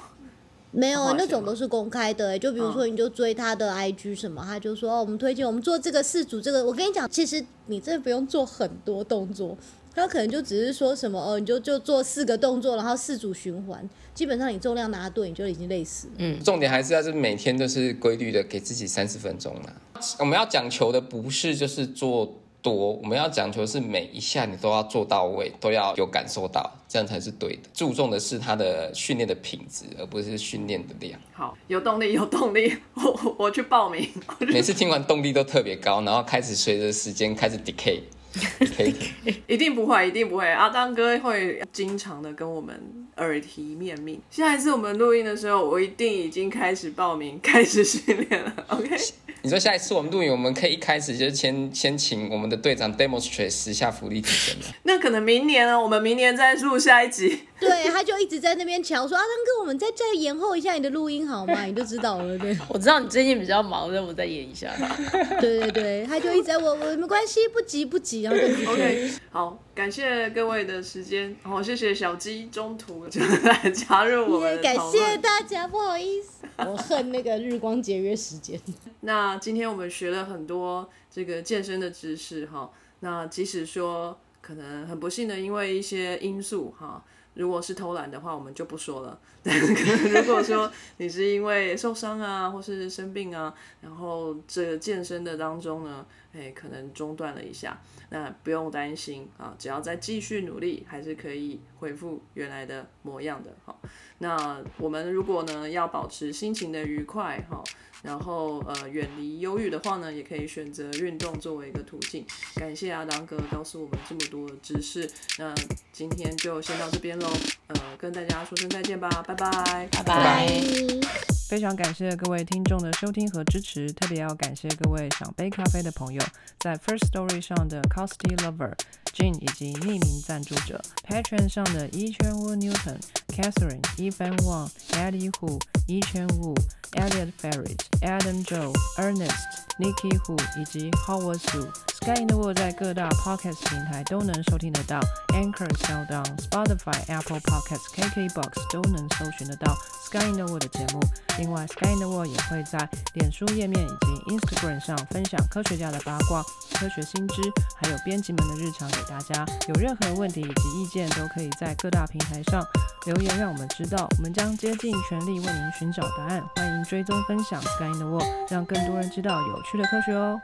没有啊，那种都是公开的、欸，就比如说你就追他的 IG 什么，他就说哦，我们推荐我们做这个四组这个。我跟你讲，其实你真的不用做很多动作，他可能就只是说什么哦，你就就做四个动作，然后四组循环，基本上你重量拿对，你就已经累死了。重点还是要是每天都是规律的给自己三十分钟啦。我们要讲求的不是就是做多，我们要讲求是每一下你都要做到位，都要有感受到，这样才是对的。注重的是他的训练的品质，而不是训练的量。好，有动力，有动力，我我我去报名。每次听完动力都特别高，然后开始随着时间开始 decay。一定不会，一定不会。阿当哥会经常的跟我们耳提面命。下一次我们录音的时候，我一定已经开始报名，开始训练了。OK，你说下一次我们录影，我们可以一开始就先先请我们的队长 demonstrate 十下福利提升吗？那可能明年呢，我们明年再录下一集。对，他就一直在那边瞧说阿，汤哥，我们再再延后一下你的录音好吗？你就知道了，对。我知道你最近比较忙，让我再演一下。对对对，他就一直在我我没关系，不急不急，然后就 OK，好，感谢各位的时间，然后谢谢小鸡中途就来加入我们的感谢。大家，不好意思，我恨那个日光节约时间。那今天我们学了很多这个健身的知识哈。那即使说可能很不幸的因为一些因素哈，如果是偷懒的话，我们就不说了。但可能如果说你是因为受伤啊，或是生病啊，然后这个健身的当中呢，哎，可能中断了一下，那不用担心啊，只要再继续努力，还是可以恢复原来的模样的。好，那我们如果呢要保持心情的愉快哈，然后呃远离忧郁的话呢，也可以选择运动作为一个途径。感谢阿当哥告诉我们这么多的知识，那今天就先到这边喽，呃，跟大家说声再见吧，拜拜。拜拜拜。非常感谢各位听众的收听和支持，特别要感谢各位想杯咖啡的朋友，在 First Story 上的 Costy Lover、Jin 以及匿名赞助者，Patreon 上的一圈 Wu Newton、Catherine、Evan Wang、Eddie Hu、一圈 Wu、Elliot Ferris、Adam Joe、Ernest、Nikki Hu 以及 Howard Su。Sky in the World 在各大 Podcast 平台都能收听得到，Anchor、SoundOn、Spotify、Apple Podcasts、KKBox 都能搜寻得到 Sky in the World 的节目。另外，Sky in the World 也会在脸书页面以及 Instagram 上分享科学家的八卦、科学新知，还有编辑们的日常给大家。有任何问题以及意见，都可以在各大平台上留言，让我们知道，我们将竭尽全力为您寻找答案。欢迎追踪分享 Sky in the World，让更多人知道有趣的科学哦。